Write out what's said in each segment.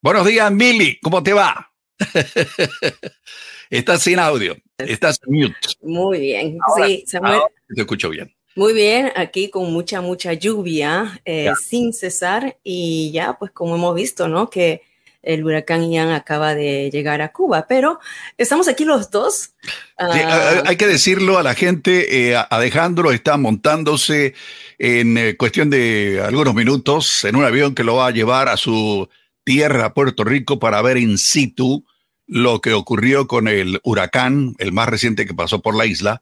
Buenos días, Mili. ¿Cómo te va? Estás sin audio. Estás mute. Muy bien. sí, Samuel. te escucho bien. Muy bien, aquí con mucha, mucha lluvia, eh, sin cesar. Y ya, pues como hemos visto, ¿no? Que el huracán Ian acaba de llegar a Cuba, pero estamos aquí los dos. Ah, hay que decirlo a la gente, eh, Alejandro está montándose en eh, cuestión de algunos minutos en un avión que lo va a llevar a su tierra, Puerto Rico, para ver in situ lo que ocurrió con el huracán, el más reciente que pasó por la isla,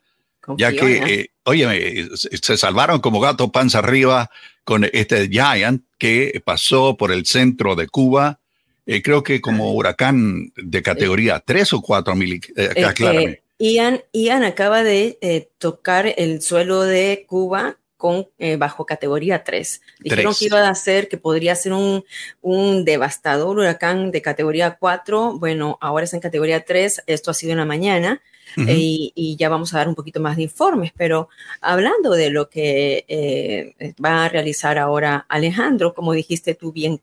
ya que, eh, oye, se salvaron como gato panza arriba con este Giant que pasó por el centro de Cuba, eh, creo que como huracán de categoría 3 o 4 mil, eh, Ian, Ian acaba de tocar el suelo de Cuba con eh, bajo categoría 3. Dijeron que iba a ser, que podría ser un, un devastador huracán de categoría 4. Bueno, ahora es en categoría 3. Esto ha sido en la mañana. y, y, ya vamos a dar un poquito más de informes, pero hablando de lo que eh, va a realizar ahora Alejandro, como dijiste tú bien,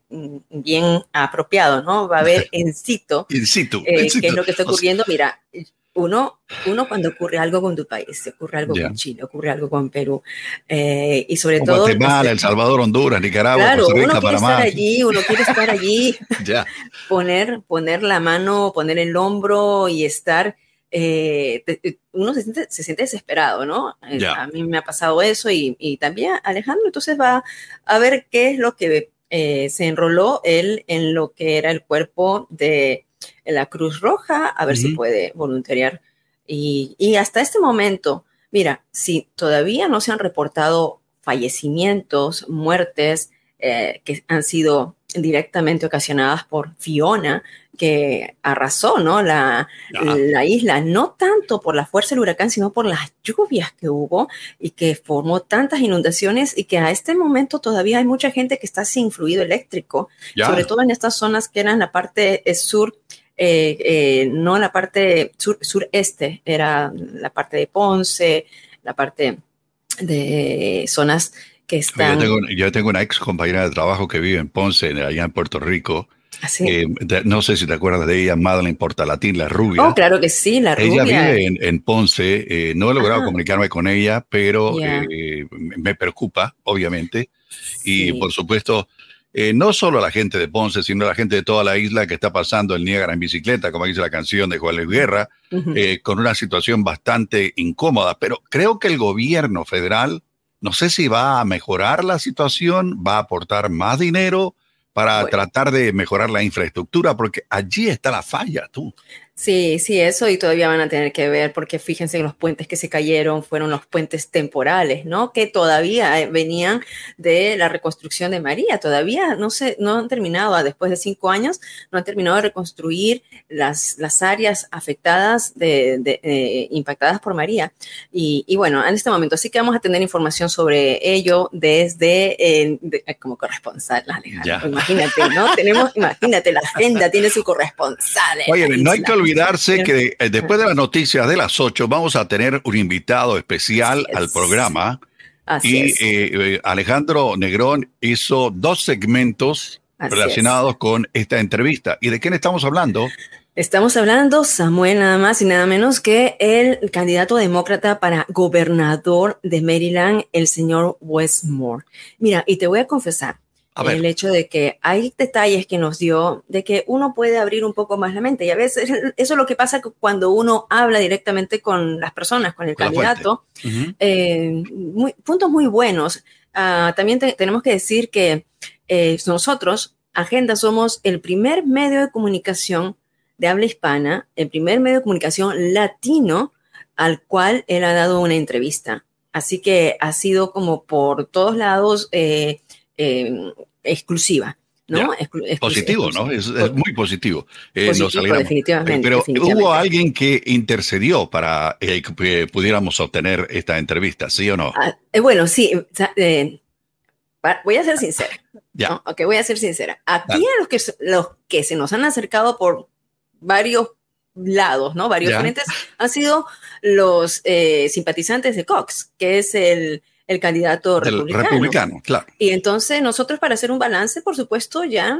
bien apropiado, ¿no? Va a haber en situ, in situ, eh, qué es lo que está ocurriendo. Mira, uno, uno cuando ocurre algo con tu país, ocurre algo con Chile, ocurre algo con Perú, eh, y sobre todo... Guatemala, El Salvador, Honduras, Nicaragua, claro, uno quiere estar allí, uno quiere estar allí, poner, poner la mano, poner el hombro y estar... Eh, uno se siente, se siente, desesperado, ¿no? Eh, a mí me ha pasado eso y, y, también Alejandro, entonces va a ver qué es lo que se enroló él en lo que era el cuerpo de en la Cruz Roja, a ver si puede voluntariar. Y, y, hasta este momento, mira, si todavía no se han reportado fallecimientos, muertes eh, que han sido directamente ocasionadas por Fiona, que arrasó ¿no? la, la, isla, no tanto por la fuerza del huracán, sino por las lluvias que hubo y que formó tantas inundaciones y que a este momento todavía hay mucha gente que está sin fluido eléctrico, sobre todo en estas zonas que eran la parte eh, sur eh, eh, no la parte sur, sureste, era la parte de Ponce, la parte de zonas que están... Yo tengo, una ex compañera de trabajo que vive en Ponce, allá en Puerto Rico. ¿Así? ¿Ah, no sé si te acuerdas de ella, Madeline Portalatín, la rubia. Oh, claro que sí, la rubia. Ella vive en, Ponce. Eh, no he logrado comunicarme con ella, pero me preocupa, obviamente. Y por supuesto, eh, no solo la gente de Ponce, sino la gente de toda la isla que está pasando el Niágara en bicicleta, como dice la canción de Juan Luis Guerra, eh, con una situación bastante incómoda. Pero creo que el gobierno federal, no sé si va a mejorar la situación, va a aportar más dinero para tratar de mejorar la infraestructura, porque allí está la falla, tú. Sí, sí, eso y todavía van a tener que ver porque fíjense que los puentes que se cayeron fueron los puentes temporales, ¿no? Que todavía eh, venían de la reconstrucción de María, todavía no se, no han terminado, después de cinco años, no han terminado de reconstruir las, las áreas afectadas, de, eh, impactadas por María. Y, y, bueno, en este momento sí que vamos a tener información sobre ello desde, eh, como corresponsal, Alejandro. Imagínate, ¿no? Tenemos, imagínate, la agenda tiene su corresponsal. Oye, no hay que olvidarse que eh, después de las noticias de las 8 vamos a tener un invitado especial al programa. y eh, eh, Alejandro Negrón hizo dos segmentos relacionados con esta entrevista. ¿Y de quién estamos hablando? Estamos hablando, Samuel, nada más y nada menos que el candidato demócrata para gobernador de Maryland, el señor Westmore. Mira, y te voy a confesar, el hecho de que hay detalles que nos dio de que uno puede abrir un poco más la mente y a veces eso es lo que pasa cuando uno habla directamente con las personas, con el candidato. Eh, puntos muy buenos. Ah, también tenemos que decir que eh, nosotros, Agenda, somos el primer medio de comunicación de habla hispana, el primer medio de comunicación latino al cual él ha dado una entrevista. Así que ha sido como por todos lados eh, eh, exclusiva. ¿no? positivo, ¿no? Es, muy positivo. Eh, definitivamente. Pero hubo alguien que intercedió para eh, que pudiéramos obtener esta entrevista, ¿sí o no? Ah, bueno, sí. voy a ser sincera. Ya. Ok, voy a ser sincera. Aquí a los que, los que se nos han acercado por varios lados, ¿no? Varios frentes, han sido los simpatizantes de Cox, que es el, el candidato republicano. republicano. claro. Y entonces nosotros para hacer un balance, por supuesto, ya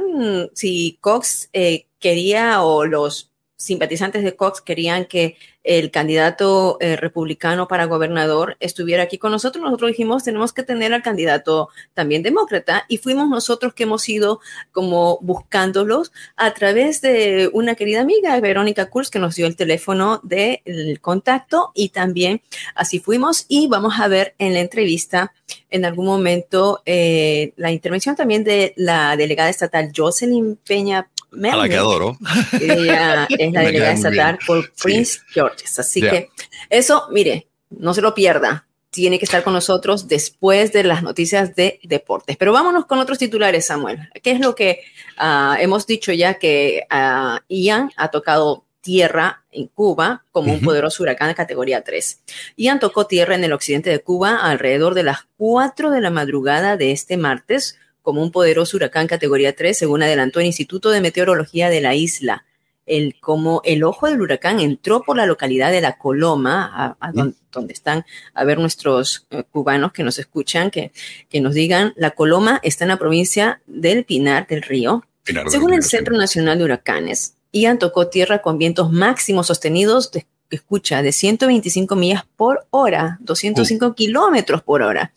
si Cox eh, quería o los simpatizantes de Cox querían que el candidato eh, republicano para gobernador estuviera aquí con nosotros, nosotros dijimos tenemos que tener al candidato también demócrata y fuimos nosotros que hemos ido como buscándolos a través de una querida amiga, Verónica Kurz, que nos dio el teléfono del contacto y también así fuimos y vamos a ver en la entrevista en algún momento eh, la intervención también de la delegada estatal Jocelyn Peña a la que adoro. Ella es la delegada estatal por Prince George's. Así que eso, mire, no se lo pierda. Tiene que estar con nosotros después de las noticias de deportes. Pero vámonos con otros titulares, Samuel. ¿Qué es lo que ah, hemos dicho ya que uh, Ian ha tocado tierra en Cuba como un poderoso huracán de categoría 3. Ian tocó tierra en el occidente de Cuba alrededor de las 4 de la madrugada de este martes como un poderoso huracán categoría 3, según adelantó el Instituto de Meteorología de la isla. El, como el ojo del huracán entró por la localidad de La Coloma, a, donde, están a ver nuestros eh, cubanos que nos escuchan, que, que nos digan, La Coloma está en la provincia del Pinar del Río. Según el Centro Nacional de Huracanes, Ian tocó tierra con vientos máximos sostenidos de escucha, de 125 millas por hora, 205 kilómetros por hora.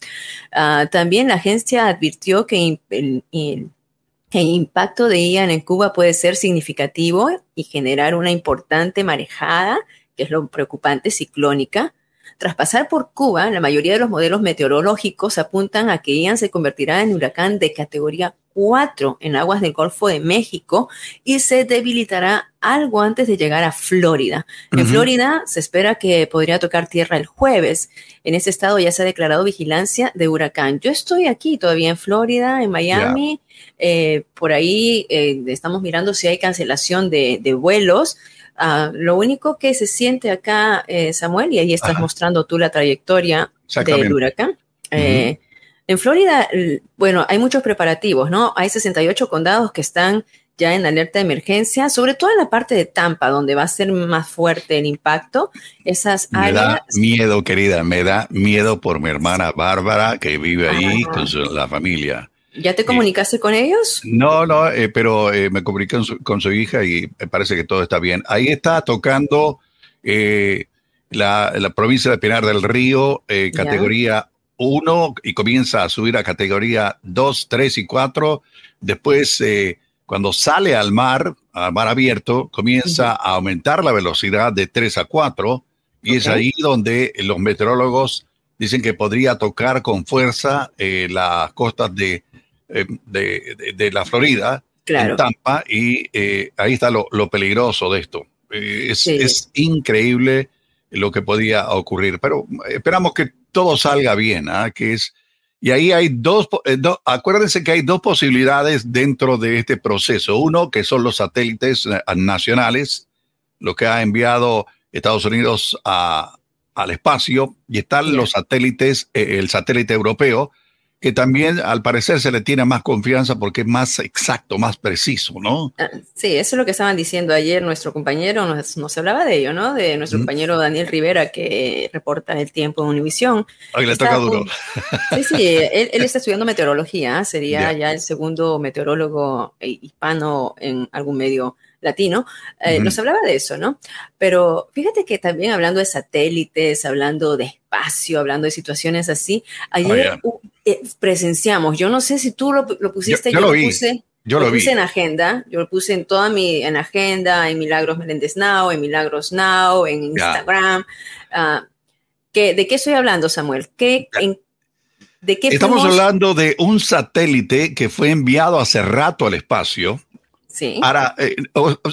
Ah, también la agencia advirtió que el, impacto de Ian en Cuba puede ser significativo y generar una importante marejada, que es lo preocupante, ciclónica. Tras pasar por Cuba, la mayoría de los modelos meteorológicos apuntan a que Ian se convertirá en huracán de categoría 4 en aguas del Golfo de México y se debilitará algo antes de llegar a Florida. En Florida se espera que podría tocar tierra el jueves. En ese estado ya se ha declarado vigilancia de huracán. Yo estoy aquí todavía en Florida, en Miami. Eh, por ahí eh, estamos mirando si hay cancelación de, vuelos. Ah, lo único que se siente acá, eh, Samuel, y ahí estás mostrando tú la trayectoria del huracán. En Florida, bueno, hay muchos preparativos, ¿no? Hay 68 condados que están ya en alerta de emergencia, sobre todo en la parte de Tampa, donde va a ser más fuerte el impacto. Esas me da miedo, querida, me da miedo por mi hermana Bárbara, que vive ahí con la familia. ¿Ya te comunicaste con ellos? No, no, eh, pero eh, me comuniqué con su, hija y me parece que todo está bien. Ahí está tocando eh, la, provincia de Pinar del Río, categoría uno y comienza a subir a categoría 2, 3 y 4. Después, eh, cuando sale al mar, al mar abierto, comienza a aumentar la velocidad de 3 a 4 y es ahí donde los meteorólogos dicen que podría tocar con fuerza eh, las costas de, eh, de, la Florida, en Tampa, y ahí está lo, peligroso de esto. Es, es increíble lo que podía ocurrir, pero esperamos que todo salga bien, ¿ah? que es y ahí hay dos, eh, acuérdense que hay dos posibilidades dentro de este proceso. Uno, que son los satélites eh, nacionales, lo que ha enviado Estados Unidos al espacio, y están los satélites, eh, el satélite europeo, que también al parecer se le tiene más confianza porque es más exacto, más preciso, ¿no? Ah, sí, eso es lo que estaban diciendo ayer nuestro compañero, nos, nos hablaba de ello, ¿no? De nuestro compañero Daniel Rivera que reporta el tiempo en Univisión. Ay, le toca duro. Sí, sí, él, está estudiando meteorología, sería ya el segundo meteorólogo hispano en algún medio latino, eh, nos hablaba de eso, ¿no? Pero fíjate que también hablando de satélites, hablando de espacio, hablando de situaciones así, ayer oh, eh, presenciamos, yo no sé si tú lo, pusiste, yo, lo, puse. Yo lo, puse en agenda, yo lo puse en toda mi en agenda, en Milagros Meléndez Now, en Milagros Now, en Instagram. Ah, ¿De qué estoy hablando, Samuel? ¿Qué, ¿De qué Estamos hablando de un satélite que fue enviado hace rato al espacio Ahora, eh,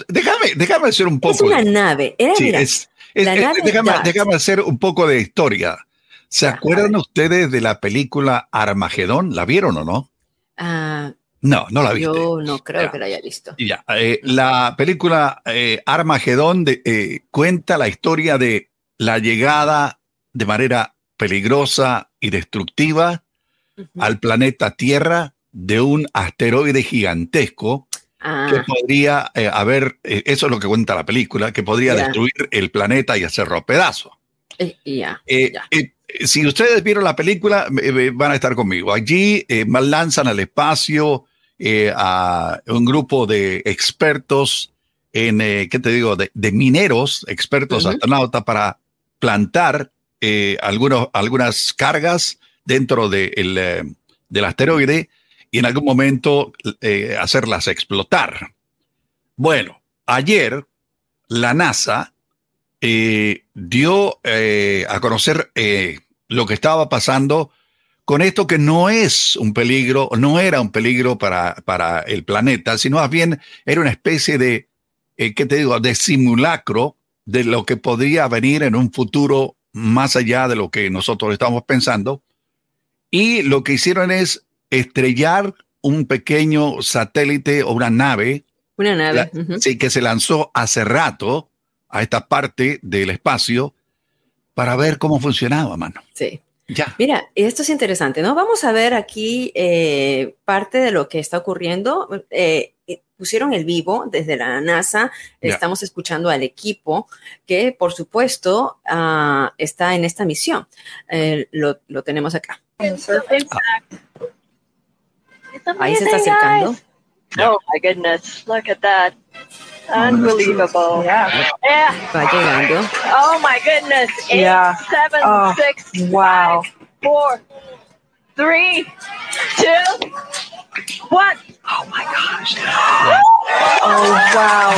déjame, déjame hacer un poco. Es una nave. déjame, hacer un poco de historia. ¿Se acuerdan ustedes de la película Armagedón? ¿La vieron o no? Ah, no, no la viste. Yo no creo que la haya visto. Ya, eh, la película eh, Armagedón cuenta la historia de la llegada de manera peligrosa y destructiva al planeta Tierra de un asteroide gigantesco que ah. podría eh, haber, eh, eso es lo que cuenta la película, que podría destruir el planeta y hacerlo pedazo. Eh, si ustedes vieron la película, van a estar conmigo. Allí lanzan al espacio a un grupo de expertos en, ¿qué te digo?, de, mineros, expertos astronautas para plantar algunos, algunas cargas dentro de del asteroide y en algún momento hacerlas explotar. Bueno, ayer la NASA dio a conocer lo que estaba pasando con esto que no es un peligro, no era un peligro para, para el planeta, sino más bien era una especie de, eh, ¿qué te digo?, de simulacro de lo que podría venir en un futuro más allá de lo que nosotros estamos pensando. Y lo que hicieron es estrellar un pequeño satélite o una nave. Una nave. Sí, que se lanzó hace rato a esta parte del espacio para ver cómo funcionaba, mano. Sí. Ya. Mira, esto es interesante, ¿no? Vamos a ver aquí eh, parte de lo que está ocurriendo. Eh, eh, pusieron el vivo desde la NASA, estamos escuchando al equipo que, por supuesto, ah, está en esta misión. Lo, lo, tenemos acá. Ahí se está acercando. Oh my goodness, look at that. Unbelievable. Yeah. yeah. Va llegando. Oh my goodness. Eight, yeah. seven, oh, six, wow. Five, four, three, two, one. Oh my gosh. oh wow.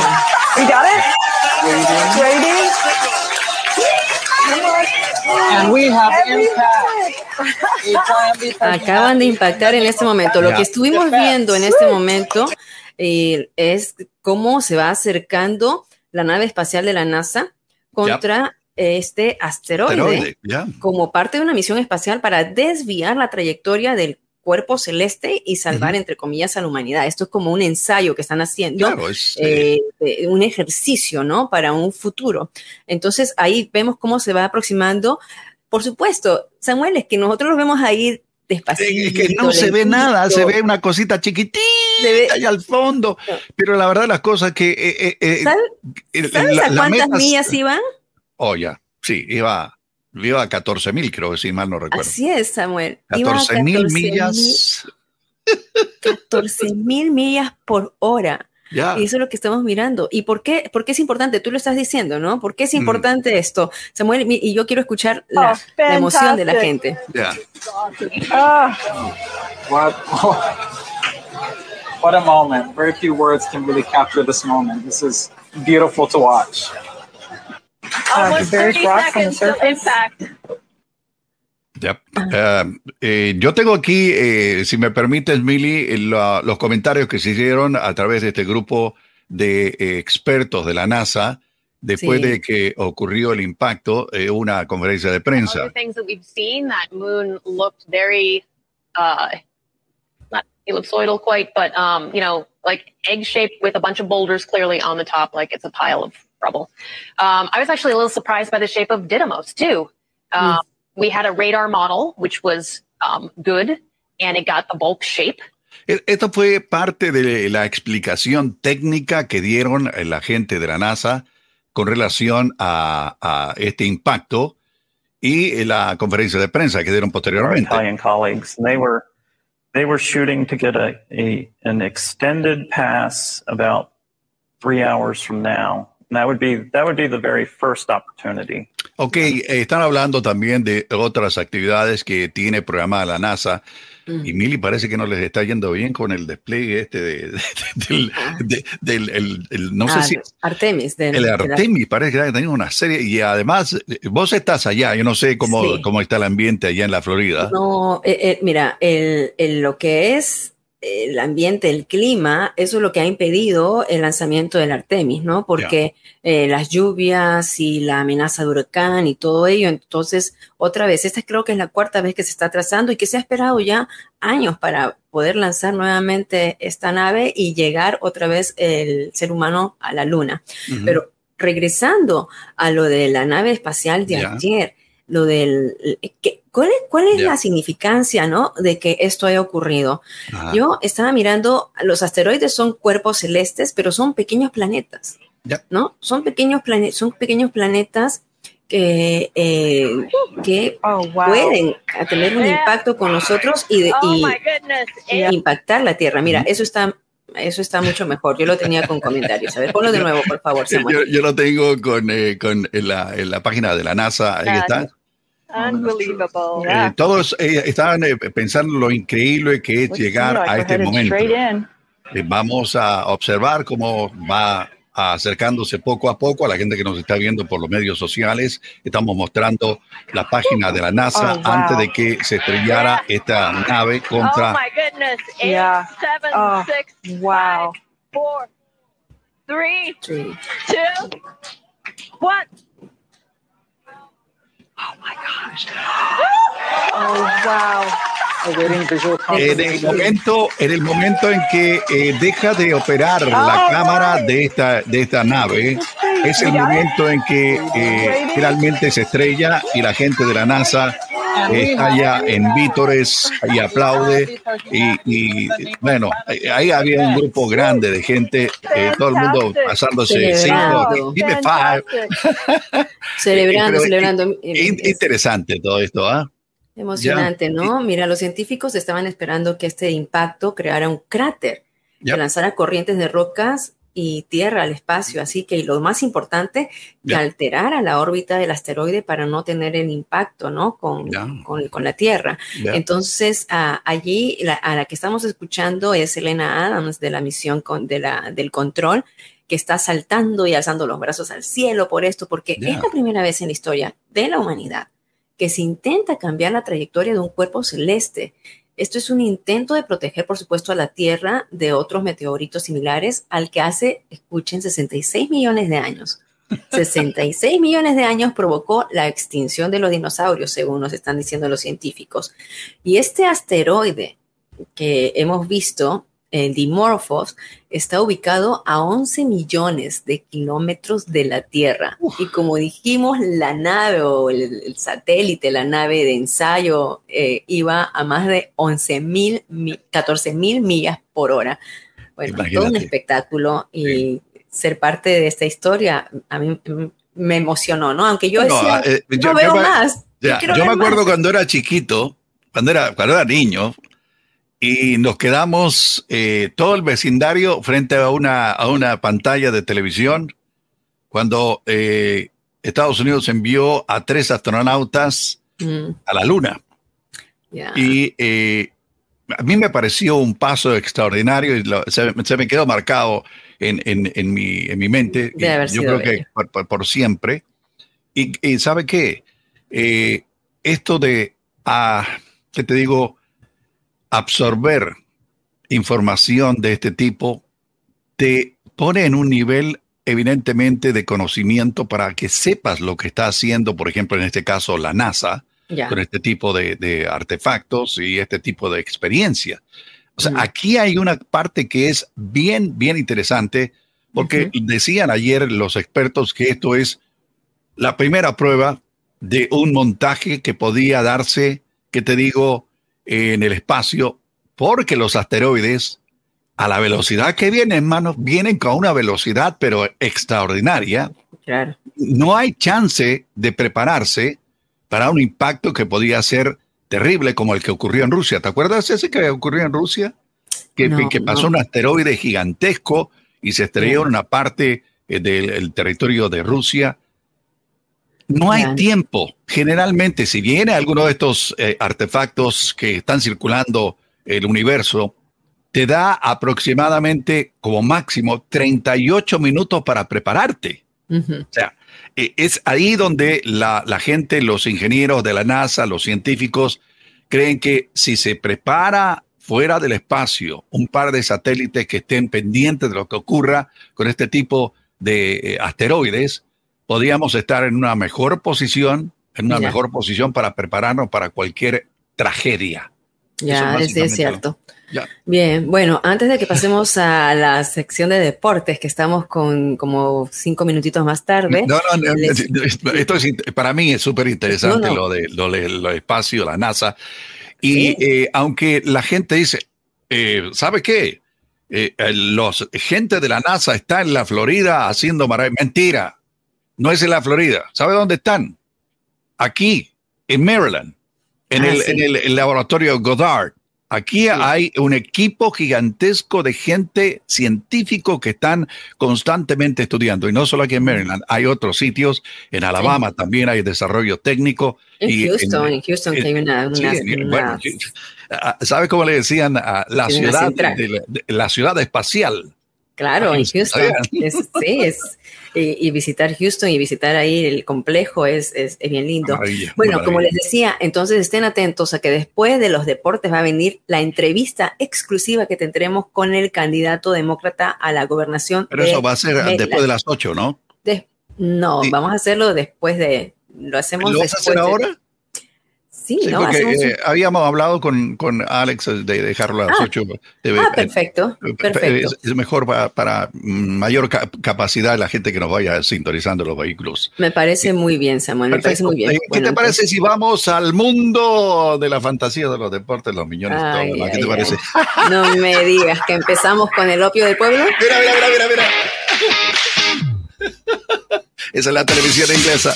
You got it? Rating. And we have impact. Acaban de impactar en este momento. Lo que estuvimos viendo en este momento eh, es cómo se va acercando la nave espacial de la NASA contra este asteroide, como parte de una misión espacial para desviar la trayectoria del cuerpo celeste y salvar, entre comillas, a la humanidad. Esto es como un ensayo que están haciendo, eh, un ejercicio, ¿no? Para un futuro. Entonces, ahí vemos cómo se va aproximando. Por supuesto, Samuel, es que nosotros lo vemos ahí despacito. Es que no se ve nada, se ve una cosita chiquitita allá al fondo. Pero la verdad, las cosas que. Eh, eh, eh, ¿Sabes, a cuántas millas iban? Oh, ya, sí, iba, iba a 14 mil, creo que si mal no recuerdo. Así es, Samuel. 14 mil millas. 14 mil millas por hora. Y eso es lo que estamos mirando. ¿Y por qué, por qué es importante? Tú lo estás diciendo, ¿no? ¿Por qué es mm. importante esto? Samuel, y yo quiero escuchar la, oh, emoción de la gente. Yeah. what, what a moment. Very few words can really capture this moment. This is beautiful to watch. Almost 30 seconds of impact. Eh, eh, yo tengo aquí, eh, si me permites, Mili, los comentarios que se hicieron a través de este grupo de expertos de la NASA después de que ocurrió el impacto, una conferencia de prensa. ellipsoidal quite, but um, you know, like egg shaped with a bunch of boulders clearly on the top, like it's a pile of rubble. Um, I was actually a little surprised by the shape of Didymos too. Um, mm we had a radar model, which was um, good, and it got the bulk shape. Esto fue parte de la explicación técnica que dieron la gente de la NASA con relación a, a este impacto y la conferencia de prensa que dieron posteriormente. Italian colleagues, they were they were shooting to get a, a an extended pass about three hours from now. That would be that would be the very first opportunity. Ok, eh, están hablando también de otras actividades que tiene programada la NASA. Y Mili parece que no les está yendo bien con el despliegue este de, del, el, no sé si Artemis. el Artemis parece que ha tenido una serie y además eh, vos estás allá, yo no sé cómo, cómo está el ambiente allá en la Florida. No, eh, mira, el, lo que es el ambiente, el clima, eso es lo que ha impedido el lanzamiento del Artemis, ¿no? Porque eh, las lluvias y la amenaza de huracán y todo ello, entonces otra vez, esta creo que es la cuarta vez que se está trazando y que se ha esperado ya años para poder lanzar nuevamente esta nave y llegar otra vez el ser humano a la luna. Pero regresando a lo de la nave espacial de ayer, lo del... ¿Cuál es, cuál es la significancia, no? De que esto haya ocurrido. Yo estaba mirando, los asteroides son cuerpos celestes, pero son pequeños planetas, ¿no? Son pequeños, son pequeños planetas que, eh, que oh, pueden tener un impacto con nosotros y, de, oh impactar la Tierra. Mira, eso está eso está mucho mejor. Yo lo tenía con comentarios. A ver, ponlo de nuevo, por favor. Yo, yo, lo tengo con, eh, con en la, en la, página de la NASA. Ahí está. Unbelievable. Eh, todos eh, estaban pensando lo increíble que es llegar a este momento. vamos a observar cómo va acercándose poco a poco a la gente que nos está viendo por los medios sociales. Estamos mostrando la página de la NASA oh, antes de que se estrellara esta nave contra. Oh my goodness. Eight, yeah. seven, oh, six, wow. Five, four, three, two, one. Oh my gosh. Oh wow. En el momento, en el momento en que eh, deja de operar la cámara de esta, de esta nave, es el momento en que eh, realmente se estrella y la gente de la NASA está ya en vítores y aplaude. Y, bueno, ahí había un grupo grande de gente, eh, todo el mundo pasándose cinco, dime five. Celebrando, celebrando. Interesante todo esto, ¿ah? Emocionante, ¿no? Mira, los científicos estaban esperando que este impacto creara un cráter, que lanzara corrientes de rocas y tierra al espacio, así que lo más importante, que alterara la órbita del asteroide para no tener el impacto, ¿no? Con, con, la Tierra. Entonces, allí a la que estamos escuchando es Elena Adams de la misión con, de la, del control, que está saltando y alzando los brazos al cielo por esto, porque es la primera vez en la historia de la humanidad que se intenta cambiar la trayectoria de un cuerpo celeste. Esto es un intento de proteger, por supuesto, a la Tierra de otros meteoritos similares al que hace, escuchen, 66 millones de años. 66 millones de años provocó la extinción de los dinosaurios, según nos están diciendo los científicos. Y este asteroide que hemos visto el Dimorphos está ubicado a 11 millones de kilómetros de la Tierra. Y como dijimos, la nave o el, satélite, la nave de ensayo, eh, iba a más de 11 mil, 14 mil millas por hora. Bueno, todo un espectáculo y ser parte de esta historia a mí me emocionó, ¿no? Aunque yo decía, eh, no veo más. yo me acuerdo cuando era chiquito, cuando era, cuando era niño, y nos quedamos eh, todo el vecindario frente a una, a una pantalla de televisión cuando eh, Estados Unidos envió a tres astronautas mm. a la Luna. Y eh, a mí me pareció un paso extraordinario y se, me quedó marcado en, en, en, mi, en mi, mente. yo creo que por, siempre. Y, y, ¿sabe qué? esto de, ah, ¿qué te digo? Absorber información de este tipo te pone en un nivel evidentemente de conocimiento para que sepas lo que está haciendo, por ejemplo, en este caso la NASA, con este tipo de, artefactos y este tipo de experiencia. O sea, aquí hay una parte que es bien, bien interesante, porque decían ayer los expertos que esto es la primera prueba de un montaje que podía darse, que te digo, en el espacio porque los asteroides, a la velocidad que vienen, hermanos, vienen con una velocidad pero extraordinaria. No hay chance de prepararse para un impacto que podía ser terrible como el que ocurrió en Rusia. ¿Te acuerdas ese que ocurrió en Rusia? Que, que pasó un asteroide gigantesco y se estrelló en una parte eh, del territorio de Rusia no hay tiempo. Generalmente, si viene alguno de estos eh, artefactos que están circulando el universo, te da aproximadamente como máximo 38 minutos para prepararte. O sea, e, es ahí donde la, la, gente, los ingenieros de la NASA, los científicos, creen que si se prepara fuera del espacio un par de satélites que estén pendientes de lo que ocurra con este tipo de eh, asteroides, podríamos estar en una mejor posición, en una mejor posición para prepararnos para cualquier tragedia. Ya, es, cierto. Bien, bueno, antes de que pasemos a la sección de deportes, que estamos con como cinco minutitos más tarde. No, no, esto es, para mí es súper interesante lo de lo, espacio, la NASA. Y eh, aunque la gente dice, eh, ¿sabe qué? Eh, los gente de la NASA está en la Florida haciendo Mentira no es en la Florida. ¿Sabe dónde están? Aquí, en Maryland, en, ah, el, laboratorio Goddard. Aquí hay un equipo gigantesco de gente científico que están constantemente estudiando. Y no solo aquí en Maryland, hay otros sitios. En Alabama también hay desarrollo técnico. En Houston, en, Houston hay una, ah, ¿Sabe cómo le decían a la ciudad, la ciudad espacial? Claro, en Houston. sí, es, y, visitar Houston y visitar ahí el complejo es, es, bien lindo. bueno, como les decía, entonces estén atentos a que después de los deportes va a venir la entrevista exclusiva que tendremos con el candidato demócrata a la gobernación. Pero eso va a ser después de las 8, ¿no? no, vamos a hacerlo después de... Lo hacemos ¿Lo vas a hacer ahora? Sí, ¿no? Porque, eh, habíamos hablado con, con, Alex de dejarlo a las 8. Ah, ah, perfecto. perfecto. Es, mejor para, mayor capacidad de la gente que nos vaya sintonizando los vehículos. Me parece muy bien, Samuel. Me parece muy bien. Eh, ¿Qué te parece si vamos al mundo de la fantasía de los deportes, los millones? todo, ¿Qué te parece? No me digas que empezamos con el opio del pueblo. Mira, mira, mira, mira, mira. Esa es la televisión inglesa.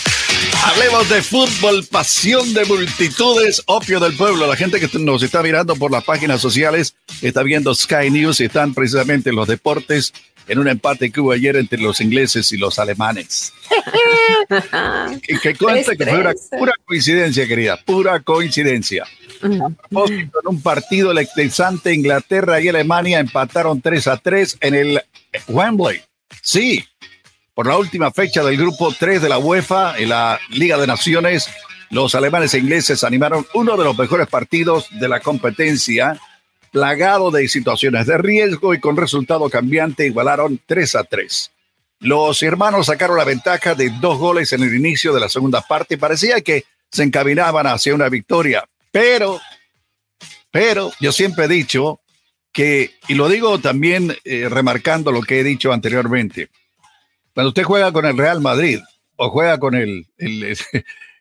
Hablemos de fútbol, pasión de multitudes, opio del pueblo. La gente que nos está mirando por las páginas sociales está viendo Sky News y están precisamente los deportes en un empate que hubo ayer entre los ingleses y los alemanes. que, que que fue una pura coincidencia, querida, pura coincidencia. En un partido electrizante, Inglaterra y Alemania empataron 3 a 3 en el Wembley. Sí, por la última fecha del grupo 3 de la UEFA en la Liga de Naciones, los alemanes e ingleses animaron uno de los mejores partidos de la competencia, plagado de situaciones de riesgo y con resultado cambiante igualaron 3 a 3. Los hermanos sacaron la ventaja de dos goles en el inicio de la segunda parte y parecía que se encaminaban hacia una victoria, pero, pero yo siempre he dicho que, y lo digo también eh, remarcando lo que he dicho anteriormente, cuando usted juega con el Real Madrid o juega con el,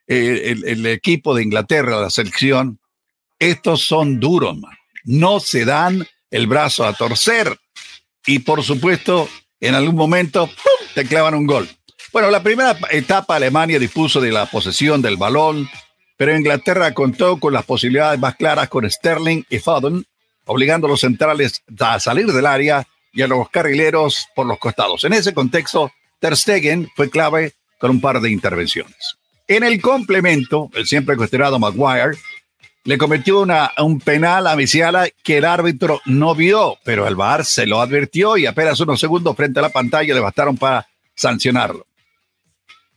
el, equipo de Inglaterra, la selección, estos son duros, man. no se dan el brazo a torcer. Y por supuesto, en algún momento te clavan un gol. Bueno, la primera etapa Alemania dispuso de la posesión del balón, pero Inglaterra contó con las posibilidades más claras con Sterling y Foden, obligando a los centrales a salir del área y a los carrileros por los costados. En ese contexto, Ter Stegen fue clave con un par de intervenciones. En el complemento, el siempre cuestionado Maguire le cometió un penal a Misiala que el árbitro no vio, pero el VAR se lo advirtió y apenas unos segundos frente a la pantalla le bastaron para sancionarlo.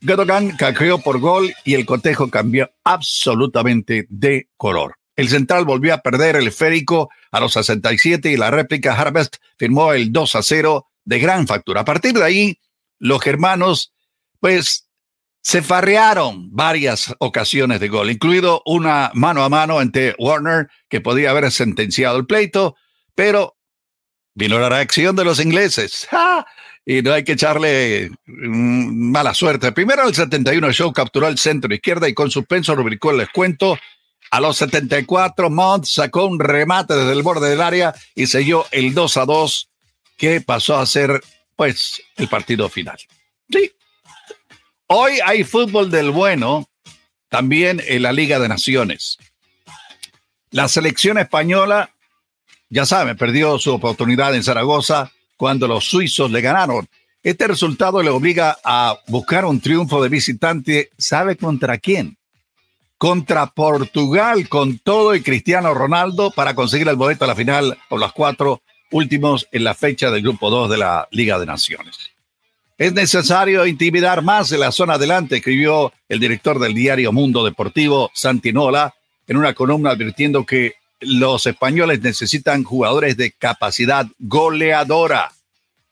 Godogan cajeó por gol y el cotejo cambió absolutamente de color. El central volvió a perder el esférico a los 67 y la réplica Harvest firmó el 2 a 0 de gran factura. A partir de ahí, los germanos, pues se farrearon varias ocasiones de gol, incluido una mano a mano entre Warner, que podía haber sentenciado el pleito, pero vino la reacción de los ingleses. Y no hay que echarle mm, mala suerte. Primero, el 71 Show capturó el centro izquierda y con suspenso rubricó el descuento. A los 74, Mont sacó un remate desde el borde del área y selló el 2 a 2, que pasó a ser pues el partido final. Sí. Hoy hay fútbol del bueno, también en la Liga de Naciones. La selección española, ya saben, perdió su oportunidad en Zaragoza cuando los suizos le ganaron. Este resultado le obliga a buscar un triunfo de visitante, ¿sabe contra quién? Contra Portugal, con todo y Cristiano Ronaldo para conseguir el boleto a la final por las cuatro últimos en la fecha del Grupo 2 de la Liga de Naciones. Es necesario intimidar más en la zona adelante, escribió el director del diario Mundo Deportivo, Santinola, en una columna advirtiendo que los españoles necesitan jugadores de capacidad goleadora.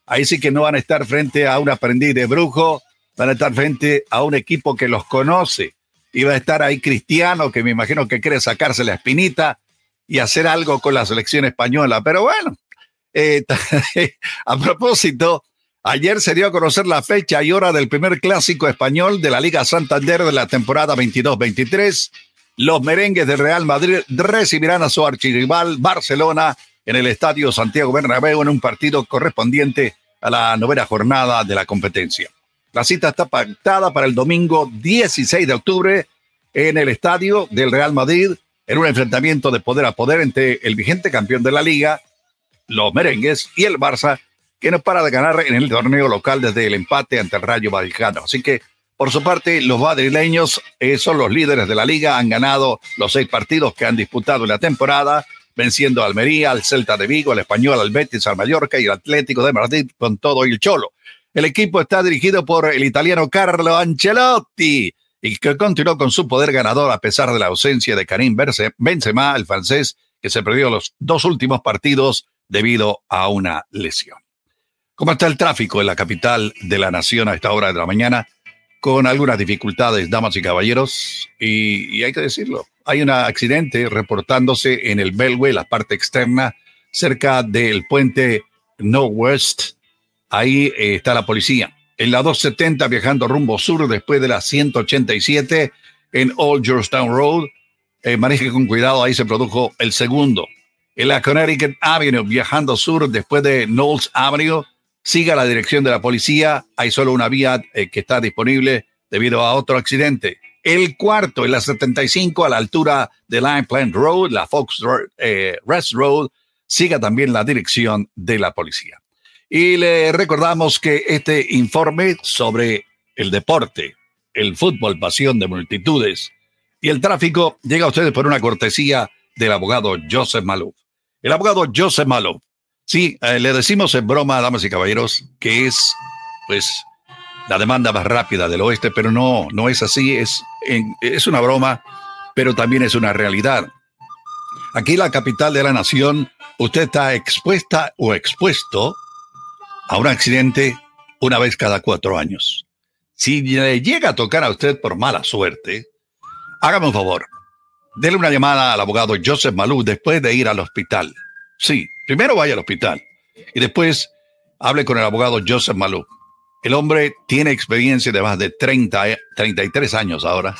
Ahí sí que no van a estar frente a un aprendiz de brujo, van a estar frente a un equipo que los conoce. Y va a estar ahí Cristiano, que me imagino que quiere sacarse la espinita y hacer algo con la selección española. Pero bueno, eh, a propósito, ayer se dio a conocer la fecha y hora del primer clásico español de la Liga Santander de la temporada 22-23. Los merengues del Real Madrid recibirán a su archirrival Barcelona en el Estadio Santiago Bernabéu en un partido correspondiente a la novena jornada de la competencia. La cita está pactada para el domingo 16 de octubre en el estadio del Real Madrid, en un enfrentamiento de poder a poder entre el vigente campeón de la liga, los merengues, y el Barça, que no para de ganar en el torneo local desde el empate ante el Rayo Vallecano. Así que, por su parte, los madrileños eh, son los líderes de la liga, han ganado los seis partidos que han disputado en la temporada, venciendo a Almería, al Celta de Vigo, al Español, al Betis, al Mallorca y al Atlético de Madrid con todo y el Cholo. El equipo está dirigido por el italiano Carlo Ancelotti y que continuó con su poder ganador a pesar de la ausencia de Karim Benzema, el francés, que se perdió los dos últimos partidos debido a una lesión. ¿Cómo está el tráfico en la capital de la nación a esta hora de la mañana? Con algunas dificultades, damas y caballeros, y, hay que decirlo, hay un accidente reportándose en el Belway, la parte externa, cerca del puente No West. Ahí eh, está la policía. En la 270 viajando rumbo sur después de la 187 en Old Georgetown Road. Eh, maneje con cuidado, ahí se produjo el segundo en la Connecticut Avenue, viajando sur después de Knowles Avenue. Siga la dirección de la policía. Hay solo una vía eh, que está disponible debido a otro accidente. El cuarto, en la 75, a la altura de Line Plant Road, la Fox eh, Rest Road, siga también la dirección de la policía. Y le recordamos que este informe sobre el deporte, el fútbol, pasión de multitudes y el tráfico llega a ustedes por una cortesía del abogado Joseph Malouf. El abogado Joseph Malouf. Sí, eh, le decimos en broma, damas y caballeros, que es, pues, la demanda más rápida del oeste, pero no, no es así, es, es una broma, pero también es una realidad. Aquí la capital de la nación, usted está expuesta o expuesto a un accidente una vez cada cuatro años. Si le llega a tocar a usted por mala suerte, hágame un favor, Dele una llamada al abogado Joseph Malou después de ir al hospital. Sí, primero vaya al hospital y después hable con el abogado Joseph Malou. El hombre tiene experiencia de más de 30, 33 años ahora.